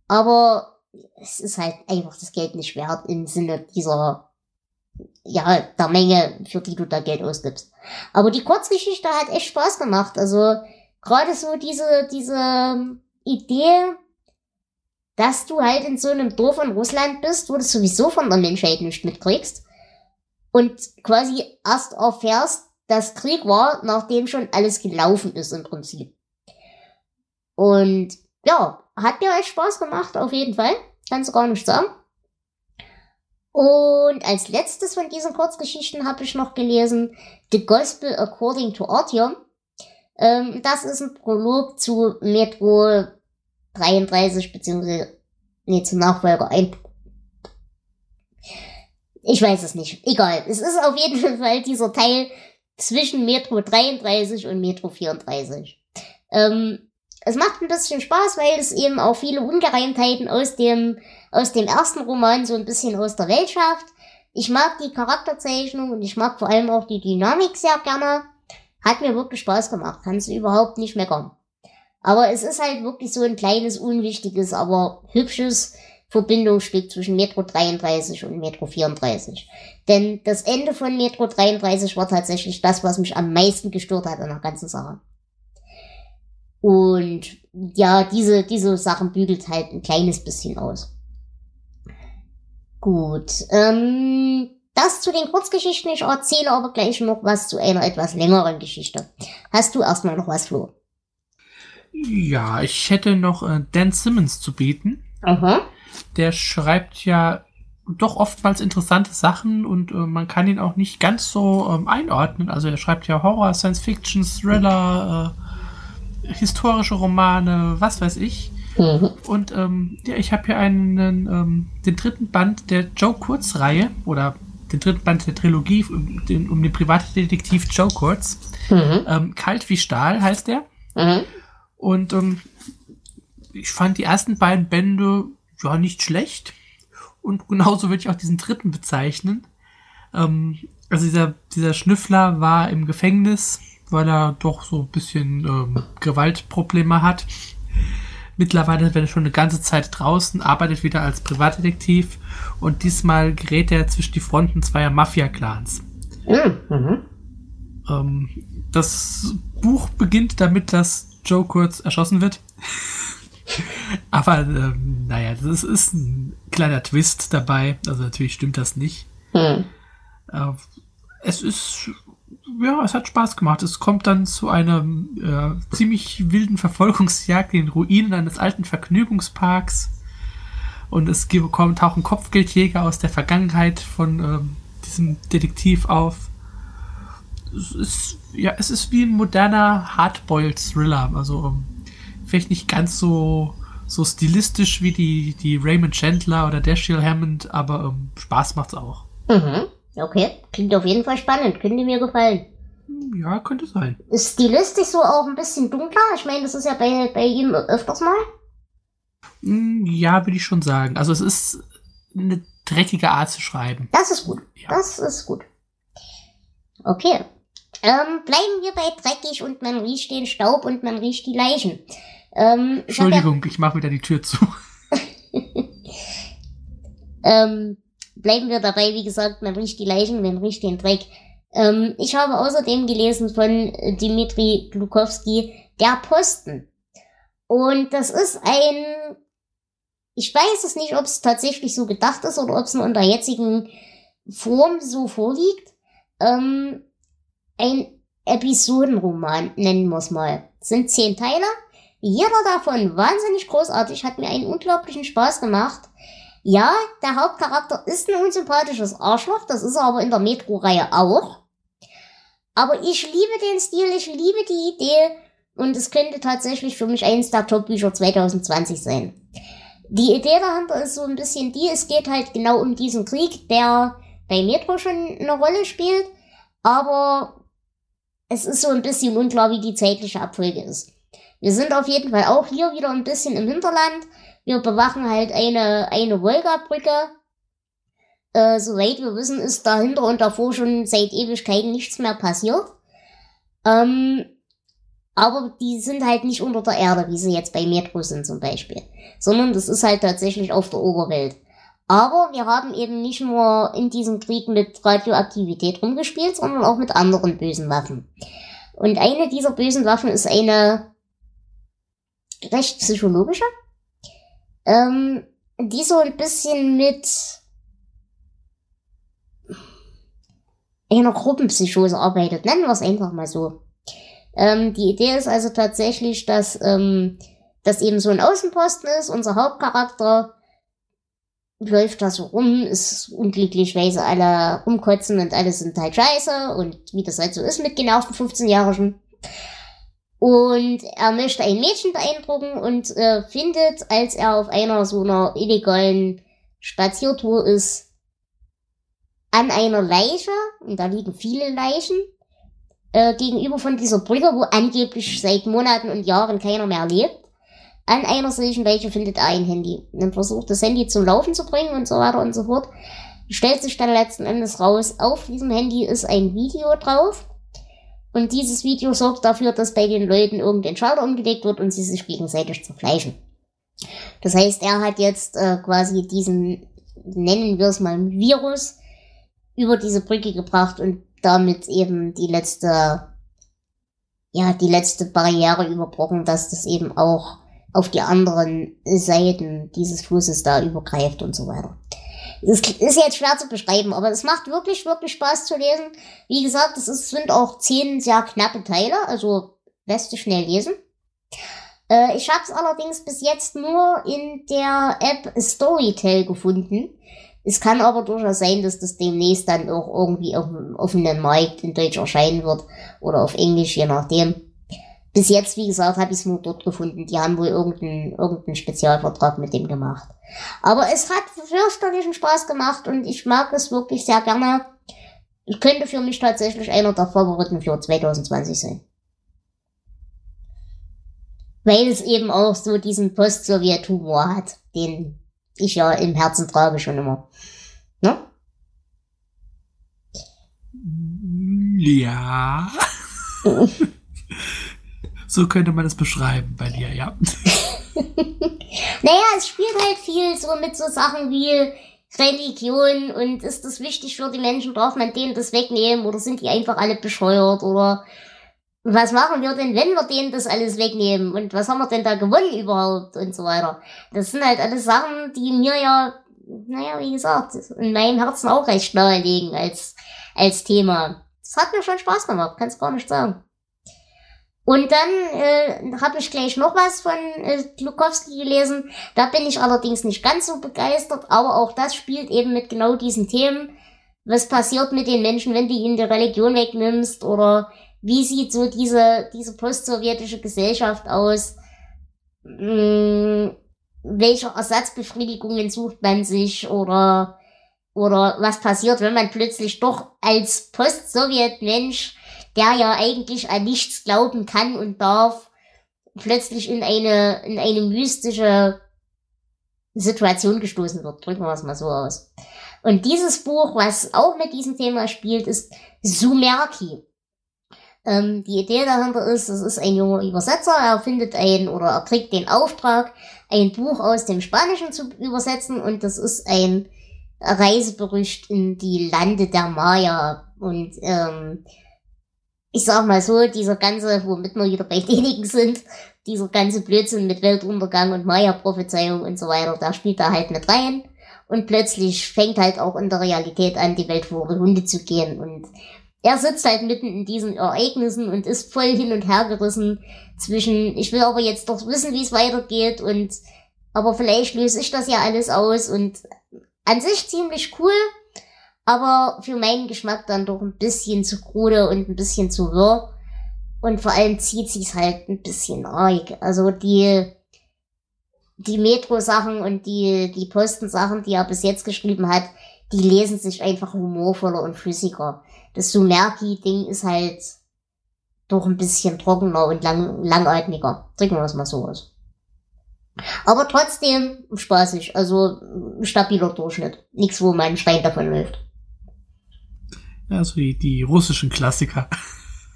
aber es ist halt einfach das Geld nicht wert im Sinne dieser, ja, der Menge, für die du da Geld ausgibst. Aber die Kurzgeschichte hat echt Spaß gemacht. Also gerade so diese, diese Idee, dass du halt in so einem Dorf in Russland bist, wo du sowieso von der Menschheit nicht mitkriegst und quasi erst erfährst, dass Krieg war, nachdem schon alles gelaufen ist im Prinzip. Und ja, hat mir echt Spaß gemacht, auf jeden Fall. Kannst du gar nicht sagen. Und als letztes von diesen Kurzgeschichten habe ich noch gelesen The Gospel According to Artyom. Ähm, das ist ein Prolog zu Metro 33 beziehungsweise nee, zum Nachfolger 1. Ich weiß es nicht. Egal. Es ist auf jeden Fall dieser Teil zwischen Metro 33 und Metro 34. Ähm, es macht ein bisschen Spaß, weil es eben auch viele Ungereimtheiten aus dem, aus dem ersten Roman so ein bisschen aus der Welt schafft. Ich mag die Charakterzeichnung und ich mag vor allem auch die Dynamik sehr gerne. Hat mir wirklich Spaß gemacht. Kannst du überhaupt nicht meckern. Aber es ist halt wirklich so ein kleines, unwichtiges, aber hübsches Verbindungsstück zwischen Metro 33 und Metro 34. Denn das Ende von Metro 33 war tatsächlich das, was mich am meisten gestört hat an der ganzen Sache. Und ja, diese, diese Sachen bügelt halt ein kleines bisschen aus. Gut, ähm, das zu den Kurzgeschichten. Ich erzähle aber gleich noch was zu einer etwas längeren Geschichte. Hast du erstmal noch was, Flo? Ja, ich hätte noch äh, Dan Simmons zu bieten. Aha. Der schreibt ja doch oftmals interessante Sachen und äh, man kann ihn auch nicht ganz so ähm, einordnen. Also er schreibt ja Horror, Science Fiction, Thriller, äh, historische Romane, was weiß ich. Mhm. Und ähm, ja, ich habe hier einen, ähm, den dritten Band der Joe Kurz-Reihe oder den dritten Band der Trilogie um den, um den Privatdetektiv Joe Kurz. Mhm. Ähm, Kalt wie Stahl heißt der. Mhm. Und ähm, ich fand die ersten beiden Bände ja nicht schlecht. Und genauso würde ich auch diesen dritten bezeichnen. Ähm, also dieser, dieser Schnüffler war im Gefängnis weil er doch so ein bisschen ähm, Gewaltprobleme hat. Mittlerweile ist er schon eine ganze Zeit draußen, arbeitet wieder als Privatdetektiv und diesmal gerät er zwischen die Fronten zweier Mafia-Clans. Mhm. Ähm, das Buch beginnt damit, dass Joe kurz erschossen wird. Aber ähm, naja, das ist ein kleiner Twist dabei. Also natürlich stimmt das nicht. Mhm. Äh, es ist ja, es hat Spaß gemacht. Es kommt dann zu einer äh, ziemlich wilden Verfolgungsjagd in den Ruinen eines alten Vergnügungsparks. Und es kommt, tauchen Kopfgeldjäger aus der Vergangenheit von ähm, diesem Detektiv auf. Es ist, ja, es ist wie ein moderner Hardboiled-Thriller. Also ähm, vielleicht nicht ganz so, so stilistisch wie die, die Raymond Chandler oder Dashiell Hammond, aber ähm, Spaß macht's auch. Mhm. Okay, klingt auf jeden Fall spannend. Könnte mir gefallen. Ja, könnte sein. Ist stilistisch so auch ein bisschen dunkler? Ich meine, das ist ja bei, bei ihm öfters mal. Hm, ja, würde ich schon sagen. Also es ist eine dreckige Art zu schreiben. Das ist gut. Ja. Das ist gut. Okay. Ähm, bleiben wir bei dreckig und man riecht den Staub und man riecht die Leichen. Ähm, Entschuldigung, ich, ja ich mache wieder die Tür zu. ähm, bleiben wir dabei, wie gesagt, man riecht die Leichen, man riecht den Dreck. Ähm, ich habe außerdem gelesen von Dimitri Glukowski, Der Posten. Und das ist ein, ich weiß es nicht, ob es tatsächlich so gedacht ist oder ob es in der jetzigen Form so vorliegt. Ähm, ein Episodenroman, nennen wir es mal. Sind zehn Teile. Jeder davon wahnsinnig großartig, hat mir einen unglaublichen Spaß gemacht. Ja, der Hauptcharakter ist ein unsympathisches Arschloch, das ist er aber in der Metro-Reihe auch. Aber ich liebe den Stil, ich liebe die Idee und es könnte tatsächlich für mich eins der Top-Bücher 2020 sein. Die Idee dahinter ist so ein bisschen die, es geht halt genau um diesen Krieg, der bei Metro schon eine Rolle spielt, aber es ist so ein bisschen unklar, wie die zeitliche Abfolge ist. Wir sind auf jeden Fall auch hier wieder ein bisschen im Hinterland. Wir bewachen halt eine, eine Wolga-Brücke. Äh, soweit wir wissen, ist dahinter und davor schon seit Ewigkeiten nichts mehr passiert. Ähm, aber die sind halt nicht unter der Erde, wie sie jetzt bei Metro sind zum Beispiel. Sondern das ist halt tatsächlich auf der Oberwelt. Aber wir haben eben nicht nur in diesem Krieg mit Radioaktivität rumgespielt, sondern auch mit anderen bösen Waffen. Und eine dieser bösen Waffen ist eine recht psychologische ähm, die so ein bisschen mit einer Gruppenpsychose arbeitet. Nennen wir es einfach mal so. Ähm, die Idee ist also tatsächlich, dass ähm, das eben so ein Außenposten ist. Unser Hauptcharakter läuft da so rum, ist unglücklich, weil sie alle umkotzen und alle sind halt scheiße und wie das halt so ist mit genervten 15-Jährigen. Und er möchte ein Mädchen beeindrucken und äh, findet, als er auf einer so einer illegalen Spaziertour ist, an einer Leiche, und da liegen viele Leichen, äh, gegenüber von dieser Brücke, wo angeblich seit Monaten und Jahren keiner mehr lebt. An einer solchen Leiche findet er ein Handy. Und versucht das Handy zum Laufen zu bringen und so weiter und so fort. Stellt sich dann letzten Endes raus, auf diesem Handy ist ein Video drauf. Und dieses Video sorgt dafür, dass bei den Leuten irgendein Schalter umgelegt wird und sie sich gegenseitig zerfleischen. Das heißt, er hat jetzt äh, quasi diesen, nennen wir es mal, Virus über diese Brücke gebracht und damit eben die letzte, ja, die letzte Barriere überbrochen, dass das eben auch auf die anderen Seiten dieses Flusses da übergreift und so weiter. Das ist jetzt schwer zu beschreiben, aber es macht wirklich, wirklich Spaß zu lesen. Wie gesagt, es sind auch zehn sehr knappe Teile, also lässt sich schnell lesen. Äh, ich habe es allerdings bis jetzt nur in der App Storytel gefunden. Es kann aber durchaus sein, dass das demnächst dann auch irgendwie auf dem offenen Markt in Deutsch erscheinen wird oder auf Englisch, je nachdem. Bis jetzt, wie gesagt, habe ich es nur dort gefunden. Die haben wohl irgendeinen, irgendeinen Spezialvertrag mit dem gemacht. Aber es hat fürchterlichen Spaß gemacht und ich mag es wirklich sehr gerne. Es könnte für mich tatsächlich einer der Favoriten für 2020 sein. Weil es eben auch so diesen Post-Sowjet-Humor hat, den ich ja im Herzen trage schon immer. Ne? Ja. so könnte man es beschreiben bei dir, ja. naja, es spielt halt viel so mit so Sachen wie Religion und ist das wichtig für die Menschen, darf man denen das wegnehmen oder sind die einfach alle bescheuert oder was machen wir denn, wenn wir denen das alles wegnehmen? Und was haben wir denn da gewonnen überhaupt? Und so weiter. Das sind halt alles Sachen, die mir ja, naja, wie gesagt, in meinem Herzen auch recht nahe liegen als, als Thema. Das hat mir schon Spaß gemacht, kann's gar nicht sagen. Und dann äh, habe ich gleich noch was von äh, Glukowski gelesen. Da bin ich allerdings nicht ganz so begeistert, aber auch das spielt eben mit genau diesen Themen. Was passiert mit den Menschen, wenn du ihnen die Religion wegnimmst oder wie sieht so diese, diese post-sowjetische Gesellschaft aus? Hm, welche Ersatzbefriedigungen sucht man sich oder, oder was passiert, wenn man plötzlich doch als Post-Sowjet-Mensch, der ja eigentlich an nichts glauben kann und darf, plötzlich in eine, in eine mystische Situation gestoßen wird. Drücken wir es mal so aus. Und dieses Buch, was auch mit diesem Thema spielt, ist Sumerki. Ähm, die Idee dahinter ist, es ist ein junger Übersetzer, er findet ein oder er kriegt den Auftrag, ein Buch aus dem Spanischen zu übersetzen und das ist ein Reiseberücht in die Lande der Maya. Und ähm, ich sag mal so, dieser ganze, womit wir wieder bei denjenigen sind, dieser ganze Blödsinn mit Weltuntergang und Maya-Prophezeiung und so weiter, da spielt er halt mit rein. Und plötzlich fängt halt auch in der Realität an, die Welt vor Hunde zu gehen. Und er sitzt halt mitten in diesen Ereignissen und ist voll hin und her gerissen zwischen, ich will aber jetzt doch wissen, wie es weitergeht und aber vielleicht löse ich das ja alles aus und an sich ziemlich cool, aber für meinen Geschmack dann doch ein bisschen zu krude und ein bisschen zu wirr. Und vor allem zieht sich's halt ein bisschen arg. Also die, die Metro-Sachen und die, die Posten-Sachen, die er bis jetzt geschrieben hat, die lesen sich einfach humorvoller und flüssiger das Sumerki-Ding ist halt doch ein bisschen trockener und lang, langatmiger. Drücken wir es mal so aus. Aber trotzdem spaßig, also stabiler Durchschnitt. Nichts, wo mein Stein davon läuft. Also die, die russischen Klassiker.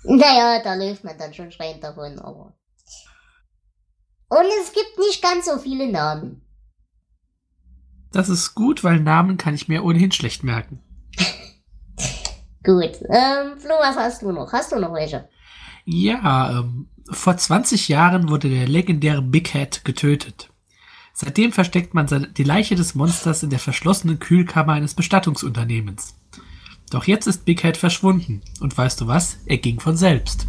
Naja, da läuft man dann schon Stein davon, aber. Und es gibt nicht ganz so viele Namen. Das ist gut, weil Namen kann ich mir ohnehin schlecht merken. Gut. Ähm, Flo, was hast du noch? Hast du noch welche? Ja, ähm, vor 20 Jahren wurde der legendäre Big Head getötet. Seitdem versteckt man die Leiche des Monsters in der verschlossenen Kühlkammer eines Bestattungsunternehmens. Doch jetzt ist Big Head verschwunden. Und weißt du was? Er ging von selbst.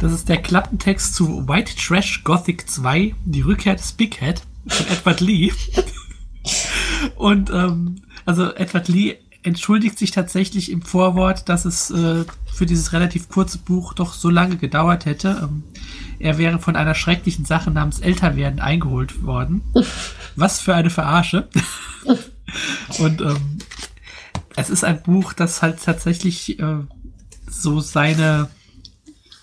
Das ist der Klappentext zu White Trash Gothic 2, die Rückkehr des Big Head von Edward Lee. Und ähm, also Edward Lee entschuldigt sich tatsächlich im Vorwort, dass es äh, für dieses relativ kurze Buch doch so lange gedauert hätte. Ähm, er wäre von einer schrecklichen Sache namens Älterwerden eingeholt worden. Was für eine Verarsche. Und ähm, es ist ein Buch, das halt tatsächlich äh, so seine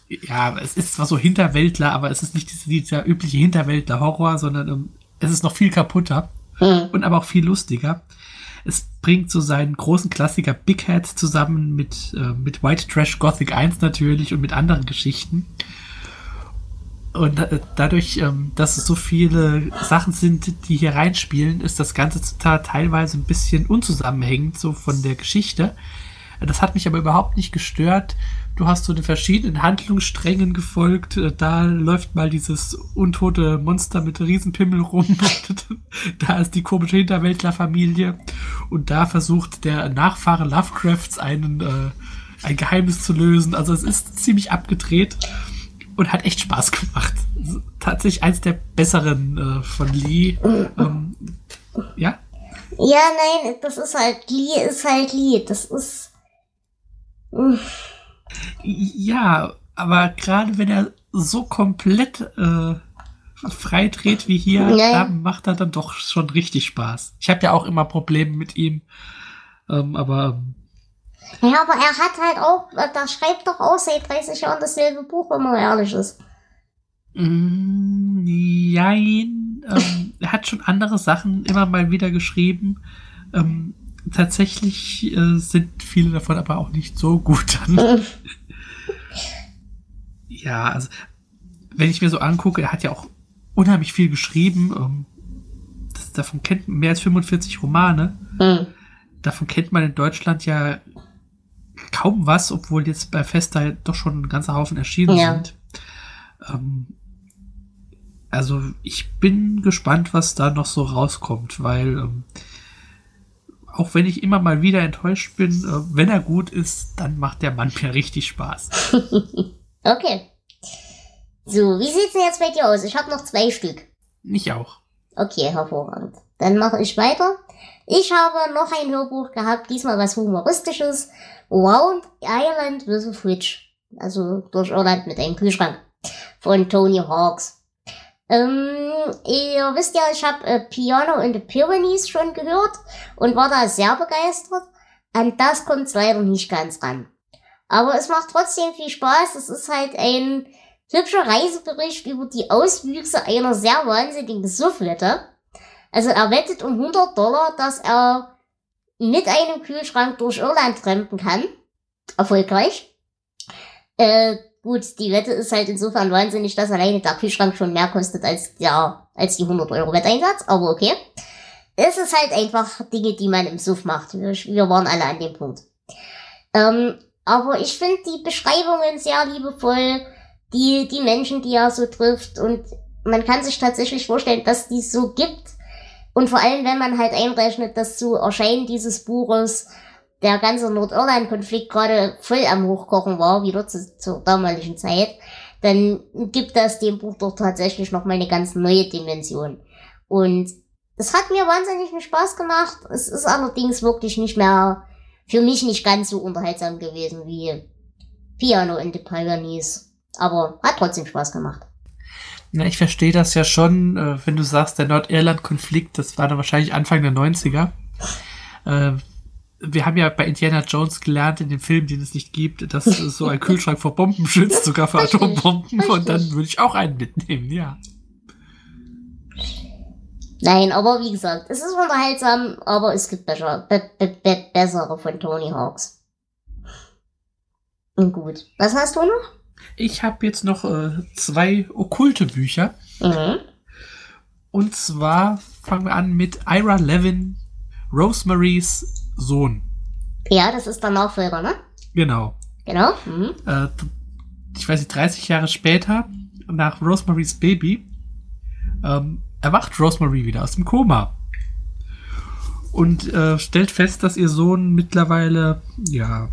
ja, es ist zwar so Hinterwäldler, aber es ist nicht dieser, dieser übliche Hinterwäldler-Horror, sondern ähm, es ist noch viel kaputter mhm. und aber auch viel lustiger. Es bringt so seinen großen Klassiker Big Head zusammen mit, äh, mit White Trash Gothic 1 natürlich und mit anderen Geschichten. Und dadurch, ähm, dass es so viele Sachen sind, die hier reinspielen, ist das Ganze teilweise ein bisschen unzusammenhängend, so von der Geschichte. Das hat mich aber überhaupt nicht gestört. Du hast so den verschiedenen Handlungssträngen gefolgt. Äh, da läuft mal dieses untote Monster mit Riesenpimmel rum. da ist die komische Hinterwäldlerfamilie. Und da versucht der Nachfahre Lovecrafts einen, äh, ein Geheimnis zu lösen. Also es ist ziemlich abgedreht und hat echt Spaß gemacht. Tatsächlich eins der besseren äh, von Lee. Ähm, ja? Ja, nein, das ist halt, Lee ist halt Lee. Das ist. Ja, aber gerade wenn er so komplett äh, frei dreht wie hier, macht er dann doch schon richtig Spaß. Ich habe ja auch immer Probleme mit ihm. Ähm, aber ähm, ja, aber er hat halt auch, da schreibt doch auch seit 30 Jahren dasselbe Buch, wenn man ehrlich ist. Mm, nein, ähm, er hat schon andere Sachen immer mal wieder geschrieben. Ähm, tatsächlich äh, sind viele davon aber auch nicht so gut ja, also wenn ich mir so angucke, er hat ja auch unheimlich viel geschrieben. Ähm, das, davon kennt man mehr als 45 Romane. Mhm. Davon kennt man in Deutschland ja kaum was, obwohl jetzt bei Festa doch schon ein ganzer Haufen erschienen ja. sind. Ähm, also ich bin gespannt, was da noch so rauskommt, weil ähm, auch wenn ich immer mal wieder enttäuscht bin, äh, wenn er gut ist, dann macht der Mann mir richtig Spaß. okay. So, wie sieht's denn jetzt bei dir aus? Ich habe noch zwei Stück. Ich auch. Okay, hervorragend. Dann mache ich weiter. Ich habe noch ein Hörbuch gehabt, diesmal was Humoristisches. Round Island with a Fridge. Also durch Irland mit einem Kühlschrank. Von Tony Hawks. Ähm, ihr wisst ja, ich habe äh, Piano in the Pyrenees schon gehört und war da sehr begeistert. An das kommt leider nicht ganz ran. Aber es macht trotzdem viel Spaß. Es ist halt ein hübscher Reisebericht über die Auswüchse einer sehr wahnsinnigen Sufflette. Also er wettet um 100 Dollar, dass er mit einem Kühlschrank durch Irland trampen kann. Erfolgreich. Äh, gut, die Wette ist halt insofern wahnsinnig, dass alleine der Kühlschrank schon mehr kostet als, ja, als die 100 Euro Wetteinsatz, aber okay. Es ist halt einfach Dinge, die man im Suff macht. Wir, wir waren alle an dem Punkt. Ähm, aber ich finde die Beschreibungen sehr liebevoll, die, die Menschen, die er so trifft und man kann sich tatsächlich vorstellen, dass die so gibt und vor allem, wenn man halt einrechnet, dass zu Erscheinen dieses Buches der ganze Nordirland-Konflikt gerade voll am Hochkochen war, wieder zu, zur damaligen Zeit, dann gibt das dem Buch doch tatsächlich nochmal eine ganz neue Dimension. Und es hat mir wahnsinnig viel Spaß gemacht. Es ist allerdings wirklich nicht mehr, für mich nicht ganz so unterhaltsam gewesen wie Piano in the Pioneers. Aber hat trotzdem Spaß gemacht. Na, ich verstehe das ja schon, äh, wenn du sagst, der Nordirland-Konflikt, das war dann wahrscheinlich Anfang der 90er. Äh, wir haben ja bei Indiana Jones gelernt in dem Film, den es nicht gibt, dass so ein Kühlschrank vor Bomben schützt, sogar vor Atombomben. Und dann würde ich auch einen mitnehmen, ja. Nein, aber wie gesagt, es ist unterhaltsam, aber es gibt besser, be, be, be, bessere von Tony Hawks. Und gut. Was hast du noch? Ich habe jetzt noch äh, zwei okkulte Bücher. Mhm. Und zwar fangen wir an mit Ira Levin, Rosemarys Sohn. Ja, das ist der Nachfolger, ne? Genau. Genau. Mhm. Äh, ich weiß nicht, 30 Jahre später, nach Rosemarys Baby, ähm, erwacht Rosemary wieder aus dem Koma. Und äh, stellt fest, dass ihr Sohn mittlerweile, ja,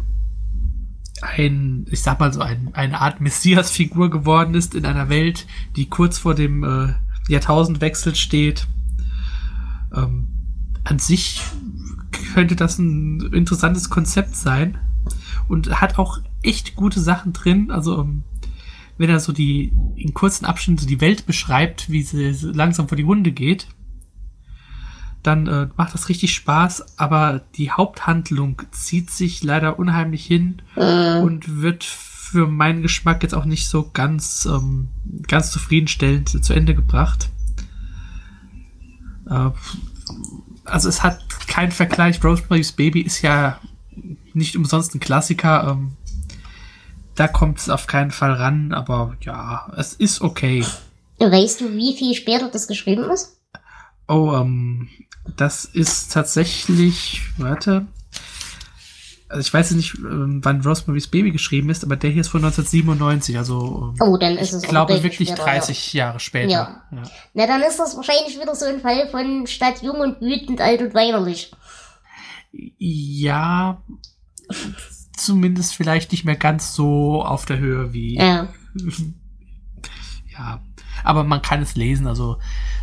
ein, ich sag mal so, ein, eine Art Messias-Figur geworden ist in einer Welt, die kurz vor dem äh, Jahrtausendwechsel steht. Ähm, an sich könnte das ein interessantes Konzept sein und hat auch echt gute Sachen drin. Also ähm, wenn er so die in kurzen Abschnitten die Welt beschreibt, wie sie langsam vor die Hunde geht, dann äh, macht das richtig Spaß, aber die Haupthandlung zieht sich leider unheimlich hin äh. und wird für meinen Geschmack jetzt auch nicht so ganz, ähm, ganz zufriedenstellend zu Ende gebracht. Äh, also es hat keinen Vergleich. Rosemary's Baby ist ja nicht umsonst ein Klassiker. Ähm, da kommt es auf keinen Fall ran, aber ja, es ist okay. Weißt du, wie viel später das geschrieben ist? Oh, ähm, das ist tatsächlich, warte. Also ich weiß nicht, ähm, wann Rosemary's Baby geschrieben ist, aber der hier ist von 1997, also ähm, oh, dann ist es ich glaube wirklich später, 30 ja. Jahre später. Ja. ja. Na, dann ist das wahrscheinlich wieder so ein Fall von statt jung und wütend, alt und weinerlich. Ja, zumindest vielleicht nicht mehr ganz so auf der Höhe wie. Ja. ja. Aber man kann es lesen. Also,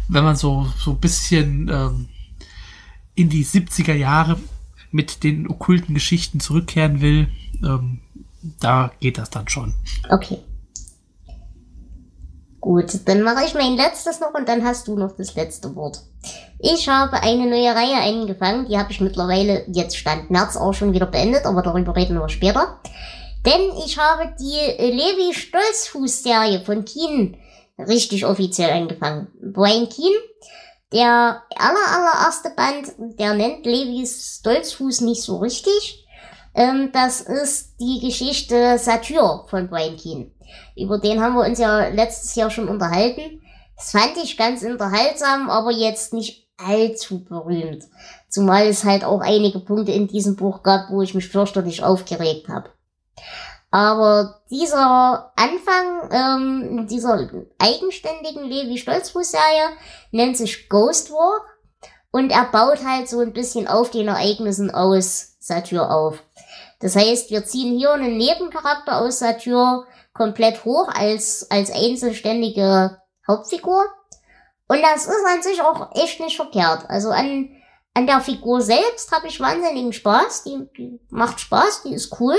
wenn man so, so ein bisschen ähm, in die 70er Jahre mit den okkulten Geschichten zurückkehren will, ähm, da geht das dann schon. Okay. Gut, dann mache ich mein letztes noch und dann hast du noch das letzte Wort. Ich habe eine neue Reihe eingefangen, die habe ich mittlerweile jetzt Stand März auch schon wieder beendet, aber darüber reden wir später. Denn ich habe die Levi Stolzfuß Serie von Keen richtig offiziell angefangen. Brian Keen, der aller allererste Band, der nennt Levis Stolzfuß nicht so richtig. Ähm, das ist die Geschichte Satyr von Brian Keen. Über den haben wir uns ja letztes Jahr schon unterhalten. Das fand ich ganz unterhaltsam, aber jetzt nicht allzu berühmt. Zumal es halt auch einige Punkte in diesem Buch gab, wo ich mich fürchterlich aufgeregt habe. Aber dieser Anfang ähm, dieser eigenständigen Levi Stolzfuß-Serie nennt sich Ghost War und er baut halt so ein bisschen auf den Ereignissen aus Satyr auf. Das heißt, wir ziehen hier einen Nebencharakter aus Satyr komplett hoch als, als einzelständige Hauptfigur. Und das ist an sich auch echt nicht verkehrt. Also an, an der Figur selbst habe ich wahnsinnigen Spaß. Die, die macht Spaß, die ist cool.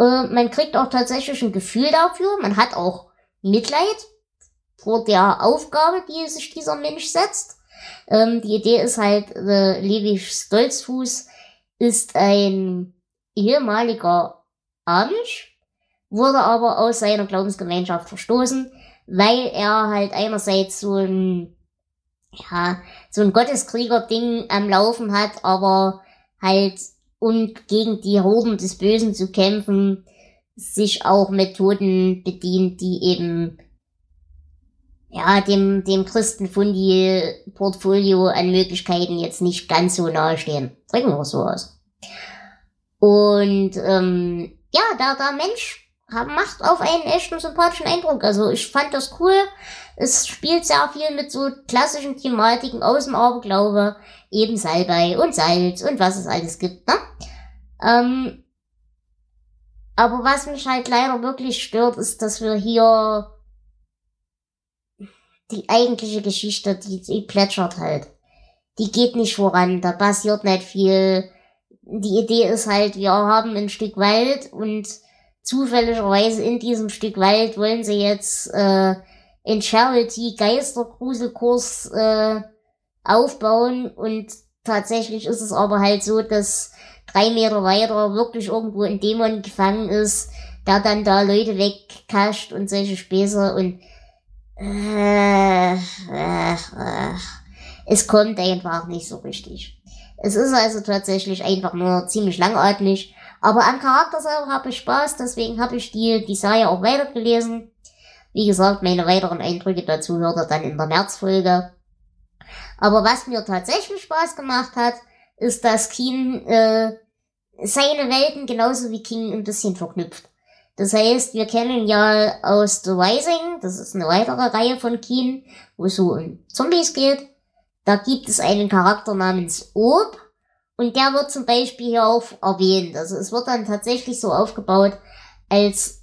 Äh, man kriegt auch tatsächlich ein Gefühl dafür. Man hat auch Mitleid vor der Aufgabe, die sich dieser Mensch setzt. Ähm, die Idee ist halt, äh, Levi Stolzfuß ist ein ehemaliger Amish, wurde aber aus seiner Glaubensgemeinschaft verstoßen, weil er halt einerseits so ein, ja, so ein Gotteskrieger-Ding am Laufen hat, aber halt, um gegen die Horden des Bösen zu kämpfen, sich auch Methoden bedient, die eben ja, dem, dem Christenfundi-Portfolio an Möglichkeiten jetzt nicht ganz so nahe stehen. Drücken wir so aus. Und ähm, ja, da der Mensch macht auf einen echten sympathischen Eindruck. Also ich fand das cool. Es spielt sehr viel mit so klassischen Thematiken aus dem Aberglaube, eben Salbei und Salz und was es alles gibt. Ne? Ähm, aber was mich halt leider wirklich stört, ist, dass wir hier die eigentliche Geschichte, die, die plätschert halt. Die geht nicht voran, da passiert nicht viel. Die Idee ist halt, wir haben ein Stück Wald und zufälligerweise in diesem Stück Wald wollen sie jetzt äh, in Charity Geistergruselkurs äh, aufbauen und tatsächlich ist es aber halt so, dass drei Meter weiter wirklich irgendwo ein Dämon gefangen ist, der dann da Leute wegkascht und solche Späße und äh, äh, äh, es kommt einfach nicht so richtig. Es ist also tatsächlich einfach nur ziemlich langatmig. Aber am Charakter selber habe ich Spaß, deswegen habe ich die, die Serie auch weitergelesen. Wie gesagt, meine weiteren Eindrücke dazu hört ihr dann in der Märzfolge. Aber was mir tatsächlich Spaß gemacht hat, ist, dass Keen äh, seine Welten genauso wie King ein bisschen verknüpft. Das heißt, wir kennen ja aus The Rising, das ist eine weitere Reihe von Keen, wo es so um Zombies geht. Da gibt es einen Charakter namens Ob und der wird zum Beispiel hier auch erwähnt. Also es wird dann tatsächlich so aufgebaut, als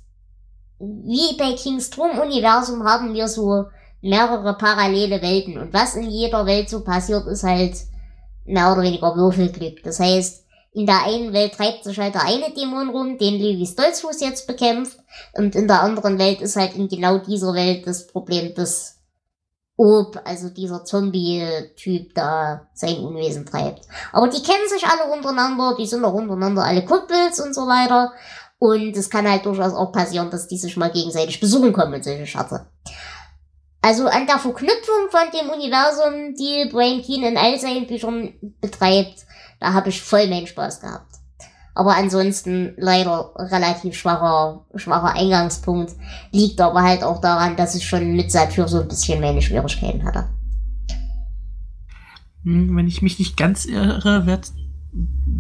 wie bei King's Drum Universum haben wir so mehrere parallele Welten und was in jeder Welt so passiert, ist halt mehr oder weniger Würfelglück. Das heißt, in der einen Welt treibt sich halt der eine Dämon rum, den Levi Stolzfuß jetzt bekämpft, und in der anderen Welt ist halt in genau dieser Welt das Problem, dass Ob, also dieser Zombie-Typ da sein Unwesen treibt. Aber die kennen sich alle untereinander, die sind auch untereinander alle Kumpels und so weiter. Und es kann halt durchaus auch passieren, dass die sich mal gegenseitig besuchen kommen und solche Scherze. Also an der Verknüpfung von dem Universum, die Brian Keane in all seinen Büchern betreibt, da habe ich voll meinen Spaß gehabt. Aber ansonsten leider relativ schwacher, schwacher Eingangspunkt. Liegt aber halt auch daran, dass ich schon mit Satyr so ein bisschen meine Schwierigkeiten hatte. Hm, wenn ich mich nicht ganz irre, wird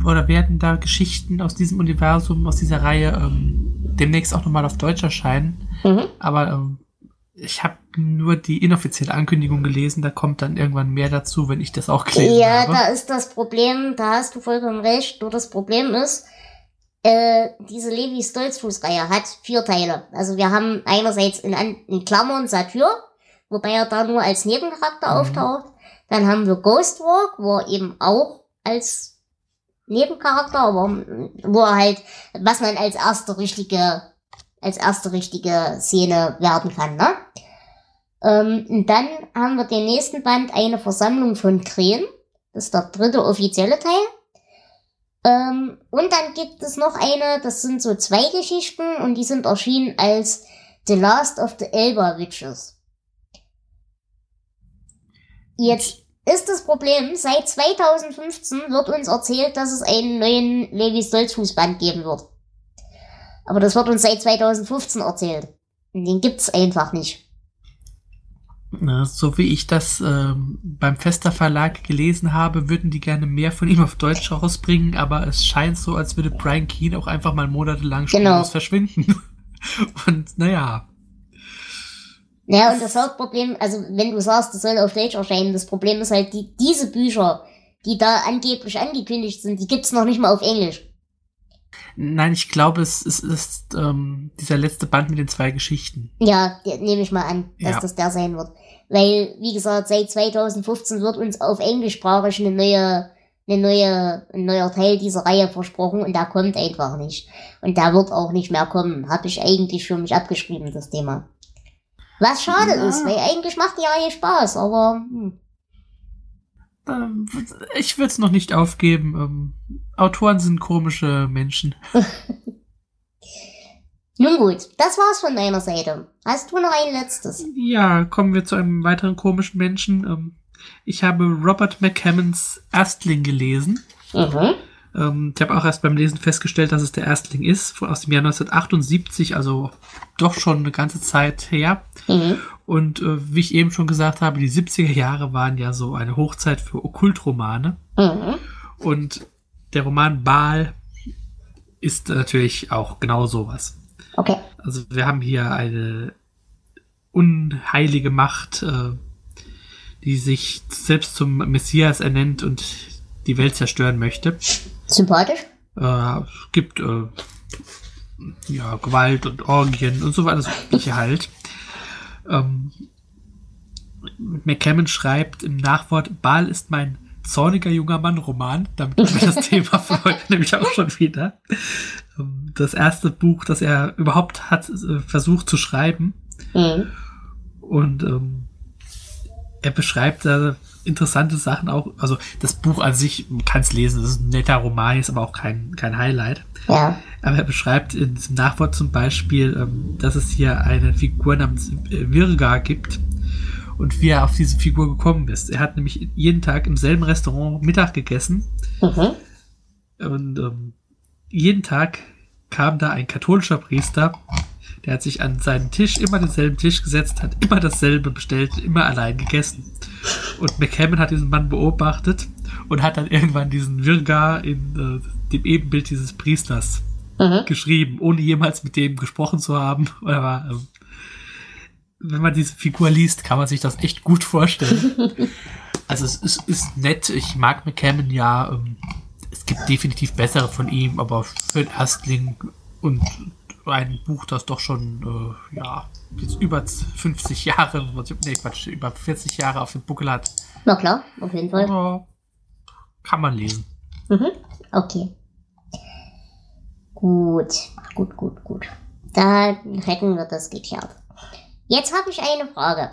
oder werden da Geschichten aus diesem Universum, aus dieser Reihe ähm, demnächst auch nochmal auf Deutsch erscheinen. Mhm. Aber ähm, ich habe nur die inoffizielle Ankündigung gelesen, da kommt dann irgendwann mehr dazu, wenn ich das auch gelesen ja, habe. Ja, da ist das Problem, da hast du vollkommen recht. Nur das Problem ist, äh, diese Levi Stolzfuß-Reihe hat vier Teile. Also wir haben einerseits in, in Klammern Satyr, wobei er da nur als Nebencharakter mhm. auftaucht. Dann haben wir Ghostwalk, wo er eben auch als Nebencharakter, aber wo er halt, was man als erste richtige als erste richtige Szene werden kann. Ne? Ähm, und dann haben wir den nächsten Band eine Versammlung von Krähen. Das ist der dritte offizielle Teil. Ähm, und dann gibt es noch eine, das sind so zwei Geschichten und die sind erschienen als The Last of the Elba Witches. Jetzt ist das Problem, seit 2015 wird uns erzählt, dass es einen neuen Levi Stolzfuß Band geben wird. Aber das wird uns seit 2015 erzählt. Und den gibt's einfach nicht. Na, so wie ich das äh, beim Fester Verlag gelesen habe, würden die gerne mehr von ihm auf Deutsch rausbringen, aber es scheint so, als würde Brian Keane auch einfach mal monatelang genau. verschwinden. und naja. Ja, und das Hauptproblem, also wenn du sagst, das soll auf Deutsch erscheinen, das Problem ist halt, die, diese Bücher, die da angeblich angekündigt sind, die gibt's noch nicht mal auf Englisch. Nein, ich glaube, es, es ist ähm, dieser letzte Band mit den zwei Geschichten. Ja, nehme ich mal an, dass ja. das der sein wird. Weil, wie gesagt, seit 2015 wird uns auf englischsprachig eine neue, eine neue, ein neuer Teil dieser Reihe versprochen und der kommt einfach nicht. Und der wird auch nicht mehr kommen. Habe ich eigentlich für mich abgeschrieben, das Thema. Was schade ja. ist, weil eigentlich macht die Reihe Spaß, aber hm. Ähm, ich würde es noch nicht aufgeben. Ähm, Autoren sind komische Menschen. Nun gut, das war's von meiner Seite. Hast du noch ein letztes? Ja, kommen wir zu einem weiteren komischen Menschen. Ähm, ich habe Robert McCammons Erstling gelesen. Mhm. Ähm, ich habe auch erst beim Lesen festgestellt, dass es der Erstling ist, aus dem Jahr 1978, also doch schon eine ganze Zeit her. Mhm. Und äh, wie ich eben schon gesagt habe, die 70er Jahre waren ja so eine Hochzeit für Okkultromane. Mhm. Und der Roman Baal ist natürlich auch genau sowas. Okay. Also wir haben hier eine unheilige Macht, äh, die sich selbst zum Messias ernennt und die Welt zerstören möchte. Sympathisch? Äh, es gibt äh, ja, Gewalt und Orgien und so weiter, so übliche halt. Ähm, McCammon schreibt im Nachwort, Baal ist mein zorniger junger Mann Roman. Damit haben wir das Thema für heute nämlich auch schon wieder. Ähm, das erste Buch, das er überhaupt hat äh, versucht zu schreiben. Mhm. Und ähm, er beschreibt da interessante Sachen auch. Also das Buch an sich, man kann es lesen, das ist ein netter Roman, ist aber auch kein, kein Highlight. Ja. Aber er beschreibt in diesem Nachwort zum Beispiel, ähm, dass es hier eine Figur namens äh, Virga gibt und wie er auf diese Figur gekommen ist. Er hat nämlich jeden Tag im selben Restaurant Mittag gegessen mhm. und ähm, jeden Tag kam da ein katholischer Priester der hat sich an seinen Tisch immer denselben Tisch gesetzt, hat immer dasselbe bestellt, immer allein gegessen. Und McCammon hat diesen Mann beobachtet und hat dann irgendwann diesen Virga in äh, dem Ebenbild dieses Priesters mhm. geschrieben, ohne jemals mit dem gesprochen zu haben. Aber ähm, wenn man diese Figur liest, kann man sich das echt gut vorstellen. also es ist, ist nett. Ich mag McCammon ja. Ähm, es gibt definitiv bessere von ihm, aber für den Erstling und ein Buch, das doch schon, äh, ja, jetzt über 50 Jahre, nee, Quatsch, über 40 Jahre auf dem Buckel hat. Na klar, auf jeden Fall. Aber kann man lesen. Mhm. Okay. Gut, gut, gut, gut. Dann hätten wir das geklärt. Jetzt habe ich eine Frage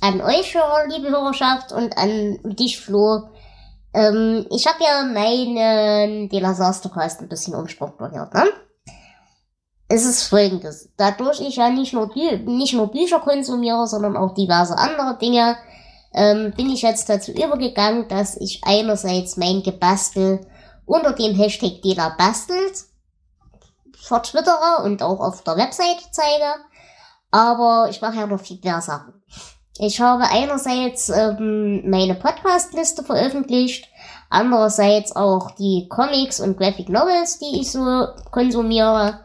an euch, liebe Hörerschaft, und an dich, Flo. Ähm, ich habe ja meinen Delasastercast ein bisschen umstrukturiert, ne? Es ist folgendes. Dadurch ich ja nicht nur, nicht nur Bücher konsumiere, sondern auch diverse andere Dinge, ähm, bin ich jetzt dazu übergegangen, dass ich einerseits mein Gebastel unter dem Hashtag Dela bastelt vertwittere und auch auf der Website zeige. Aber ich mache ja noch viel mehr Sachen. Ich habe einerseits ähm, meine Podcast-Liste veröffentlicht, andererseits auch die Comics und Graphic Novels, die ich so konsumiere,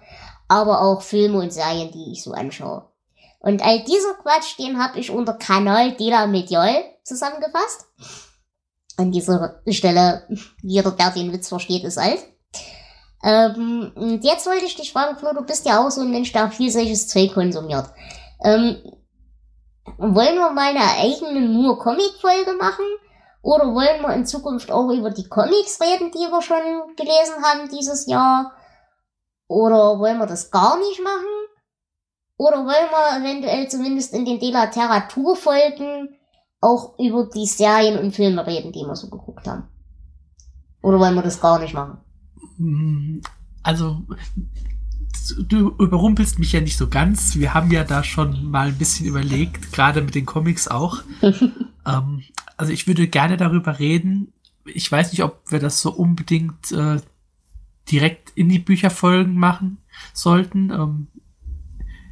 aber auch Filme und Serien, die ich so anschaue. Und all dieser Quatsch, den habe ich unter Kanal Dela Medial zusammengefasst. An dieser Stelle, jeder, der den Witz versteht, ist alt. Ähm, und jetzt wollte ich dich fragen, Flo, du bist ja auch so ein Mensch, der viel solches Zeug konsumiert. Ähm, wollen wir mal eine eigene nur Comic-Folge machen? Oder wollen wir in Zukunft auch über die Comics reden, die wir schon gelesen haben dieses Jahr? Oder wollen wir das gar nicht machen? Oder wollen wir eventuell zumindest in den Delateratur-Folgen auch über die Serien und Filme reden, die wir so geguckt haben? Oder wollen wir das gar nicht machen? Hm, also, du überrumpelst mich ja nicht so ganz. Wir haben ja da schon mal ein bisschen überlegt, gerade mit den Comics auch. ähm, also ich würde gerne darüber reden. Ich weiß nicht, ob wir das so unbedingt äh, direkt in die Bücherfolgen machen sollten. Ähm,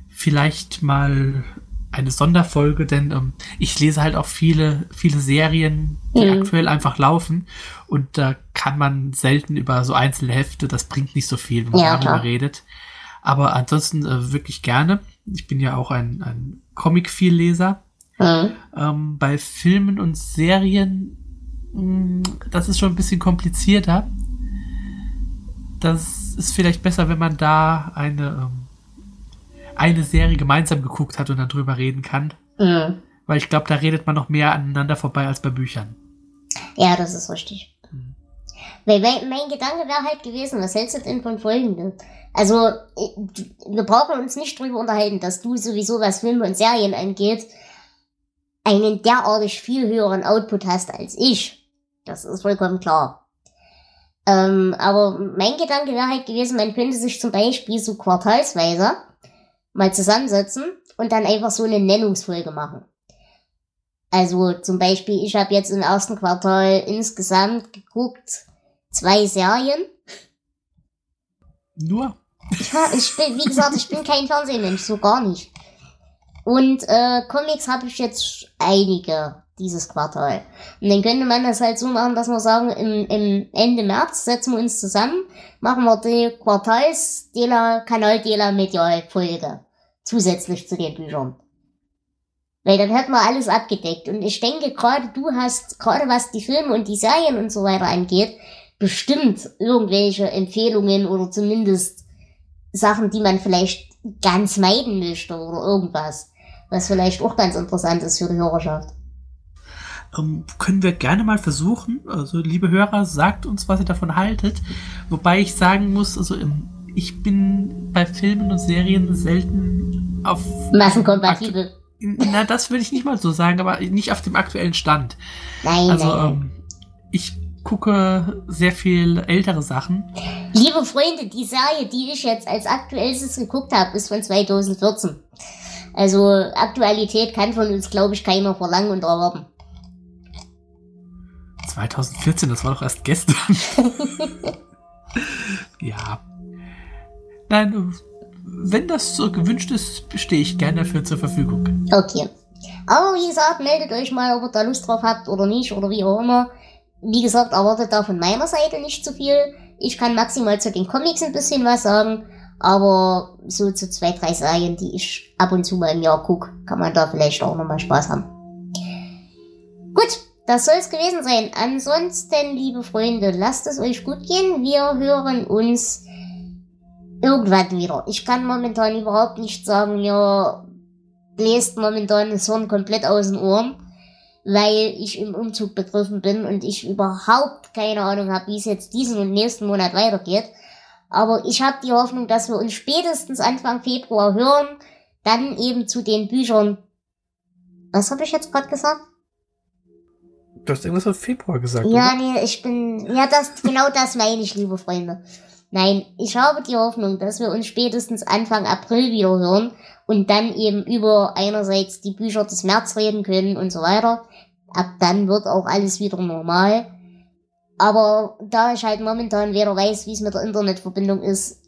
vielleicht mal eine Sonderfolge, denn ähm, ich lese halt auch viele, viele Serien, die mhm. aktuell einfach laufen. Und da kann man selten über so einzelne Hefte, das bringt nicht so viel, wenn man ja, darüber klar. redet. Aber ansonsten äh, wirklich gerne. Ich bin ja auch ein, ein Comic-Vielleser. Mhm. Ähm, bei Filmen und Serien, mh, hm, das ist schon ein bisschen komplizierter. Das ist vielleicht besser, wenn man da eine ähm, eine Serie gemeinsam geguckt hat und dann drüber reden kann. Mhm. Weil ich glaube, da redet man noch mehr aneinander vorbei als bei Büchern. Ja, das ist richtig. Mhm. Weil mein, mein Gedanke wäre halt gewesen, was hältst du denn von folgendem? Also, wir brauchen uns nicht drüber unterhalten, dass du sowieso, was Filme und Serien angeht, einen derartig viel höheren Output hast als ich. Das ist vollkommen klar. Ähm, aber mein Gedanke wäre halt gewesen, man könnte sich zum Beispiel so quartalsweise mal zusammensetzen und dann einfach so eine Nennungsfolge machen. Also zum Beispiel, ich habe jetzt im ersten Quartal insgesamt geguckt zwei Serien. Nur? Ja, ich bin, wie gesagt, ich bin kein Fernsehmensch, so gar nicht. Und äh, Comics habe ich jetzt einige dieses Quartal. Und dann könnte man das halt so machen, dass wir sagen, im, im Ende März setzen wir uns zusammen, machen wir die Quartals-Dela, Kanal-Dela-Medial-Folge. Zusätzlich zu den Büchern. Weil dann hätten wir alles abgedeckt. Und ich denke, gerade du hast, gerade was die Filme und die Serien und so weiter angeht, bestimmt irgendwelche Empfehlungen oder zumindest Sachen, die man vielleicht ganz meiden möchte oder irgendwas. Was vielleicht auch ganz interessant ist für die Hörerschaft. Ähm, können wir gerne mal versuchen. Also, liebe Hörer, sagt uns, was ihr davon haltet. Wobei ich sagen muss, also ich bin bei Filmen und Serien selten auf. Massenkompatibel. Na, das würde ich nicht mal so sagen, aber nicht auf dem aktuellen Stand. Nein. Also, nein. Ähm, ich gucke sehr viel ältere Sachen. Liebe Freunde, die Serie, die ich jetzt als aktuellstes geguckt habe, ist von 2014. Also Aktualität kann von uns, glaube ich, keiner verlangen und erwarten. 2014, das war doch erst gestern. ja. Nein, wenn das so gewünscht ist, stehe ich gerne dafür zur Verfügung. Okay. Aber wie gesagt, meldet euch mal, ob ihr da Lust drauf habt oder nicht oder wie auch immer. Wie gesagt, erwartet da von meiner Seite nicht zu viel. Ich kann maximal zu den Comics ein bisschen was sagen, aber so zu zwei, drei Serien, die ich ab und zu mal im Jahr gucke, kann man da vielleicht auch nochmal Spaß haben. Gut, das soll es gewesen sein. Ansonsten, liebe Freunde, lasst es euch gut gehen. Wir hören uns Irgendwann wieder. Ich kann momentan überhaupt nicht sagen, mir bläst momentan das Horn komplett aus den Ohren, weil ich im Umzug begriffen bin und ich überhaupt keine Ahnung habe, wie es jetzt diesen und nächsten Monat weitergeht. Aber ich habe die Hoffnung, dass wir uns spätestens Anfang Februar hören, dann eben zu den Büchern. Was habe ich jetzt gerade gesagt? Du hast irgendwas im Februar gesagt. Ja, oder? nee, ich bin. Ja, das genau das meine ich, liebe Freunde. Nein, ich habe die Hoffnung, dass wir uns spätestens Anfang April wieder hören und dann eben über einerseits die Bücher des März reden können und so weiter. Ab dann wird auch alles wieder normal. Aber da ich halt momentan weder weiß, wie es mit der Internetverbindung ist,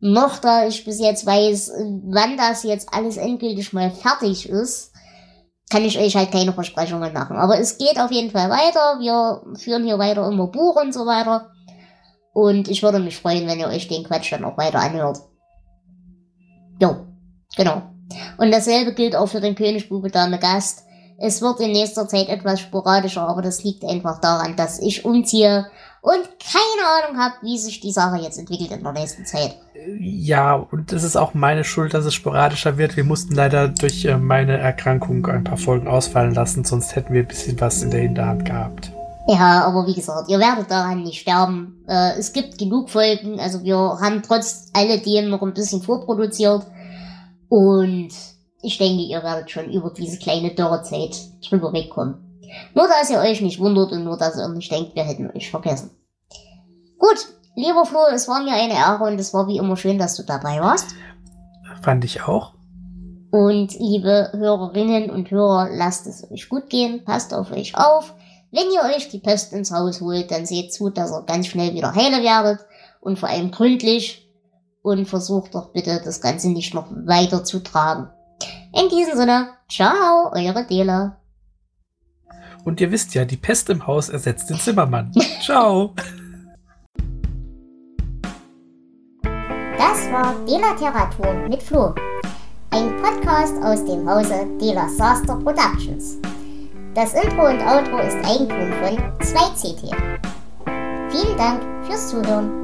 noch da ich bis jetzt weiß, wann das jetzt alles endgültig mal fertig ist, kann ich euch halt keine Versprechungen machen. Aber es geht auf jeden Fall weiter. Wir führen hier weiter immer Buch und so weiter. Und ich würde mich freuen, wenn ihr euch den Quatsch dann auch weiter anhört. Jo, genau. Und dasselbe gilt auch für den Königsbube Dame Gast. Es wird in nächster Zeit etwas sporadischer, aber das liegt einfach daran, dass ich umziehe und keine Ahnung habe, wie sich die Sache jetzt entwickelt in der nächsten Zeit. Ja, und es ist auch meine Schuld, dass es sporadischer wird. Wir mussten leider durch äh, meine Erkrankung ein paar Folgen ausfallen lassen, sonst hätten wir ein bisschen was in der Hinterhand gehabt. Ja, aber wie gesagt, ihr werdet daran nicht sterben. Äh, es gibt genug Folgen, also wir haben trotz alledem noch ein bisschen vorproduziert. Und ich denke, ihr werdet schon über diese kleine Dürrezeit drüber wegkommen. Nur, dass ihr euch nicht wundert und nur, dass ihr nicht denkt, wir hätten euch vergessen. Gut, lieber Flo, es war mir eine Ehre und es war wie immer schön, dass du dabei warst. Fand ich auch. Und liebe Hörerinnen und Hörer, lasst es euch gut gehen, passt auf euch auf. Wenn ihr euch die Pest ins Haus holt, dann seht zu, dass ihr ganz schnell wieder heile werdet und vor allem gründlich und versucht doch bitte das Ganze nicht noch weiter zu tragen. In diesem Sinne, ciao, eure Dela. Und ihr wisst ja, die Pest im Haus ersetzt den Zimmermann. ciao. Das war Delateratur mit Flo. Ein Podcast aus dem Hause Dela Saster Productions. Das Intro und Outro ist Eigentum von 2CT. Vielen Dank fürs Zuhören.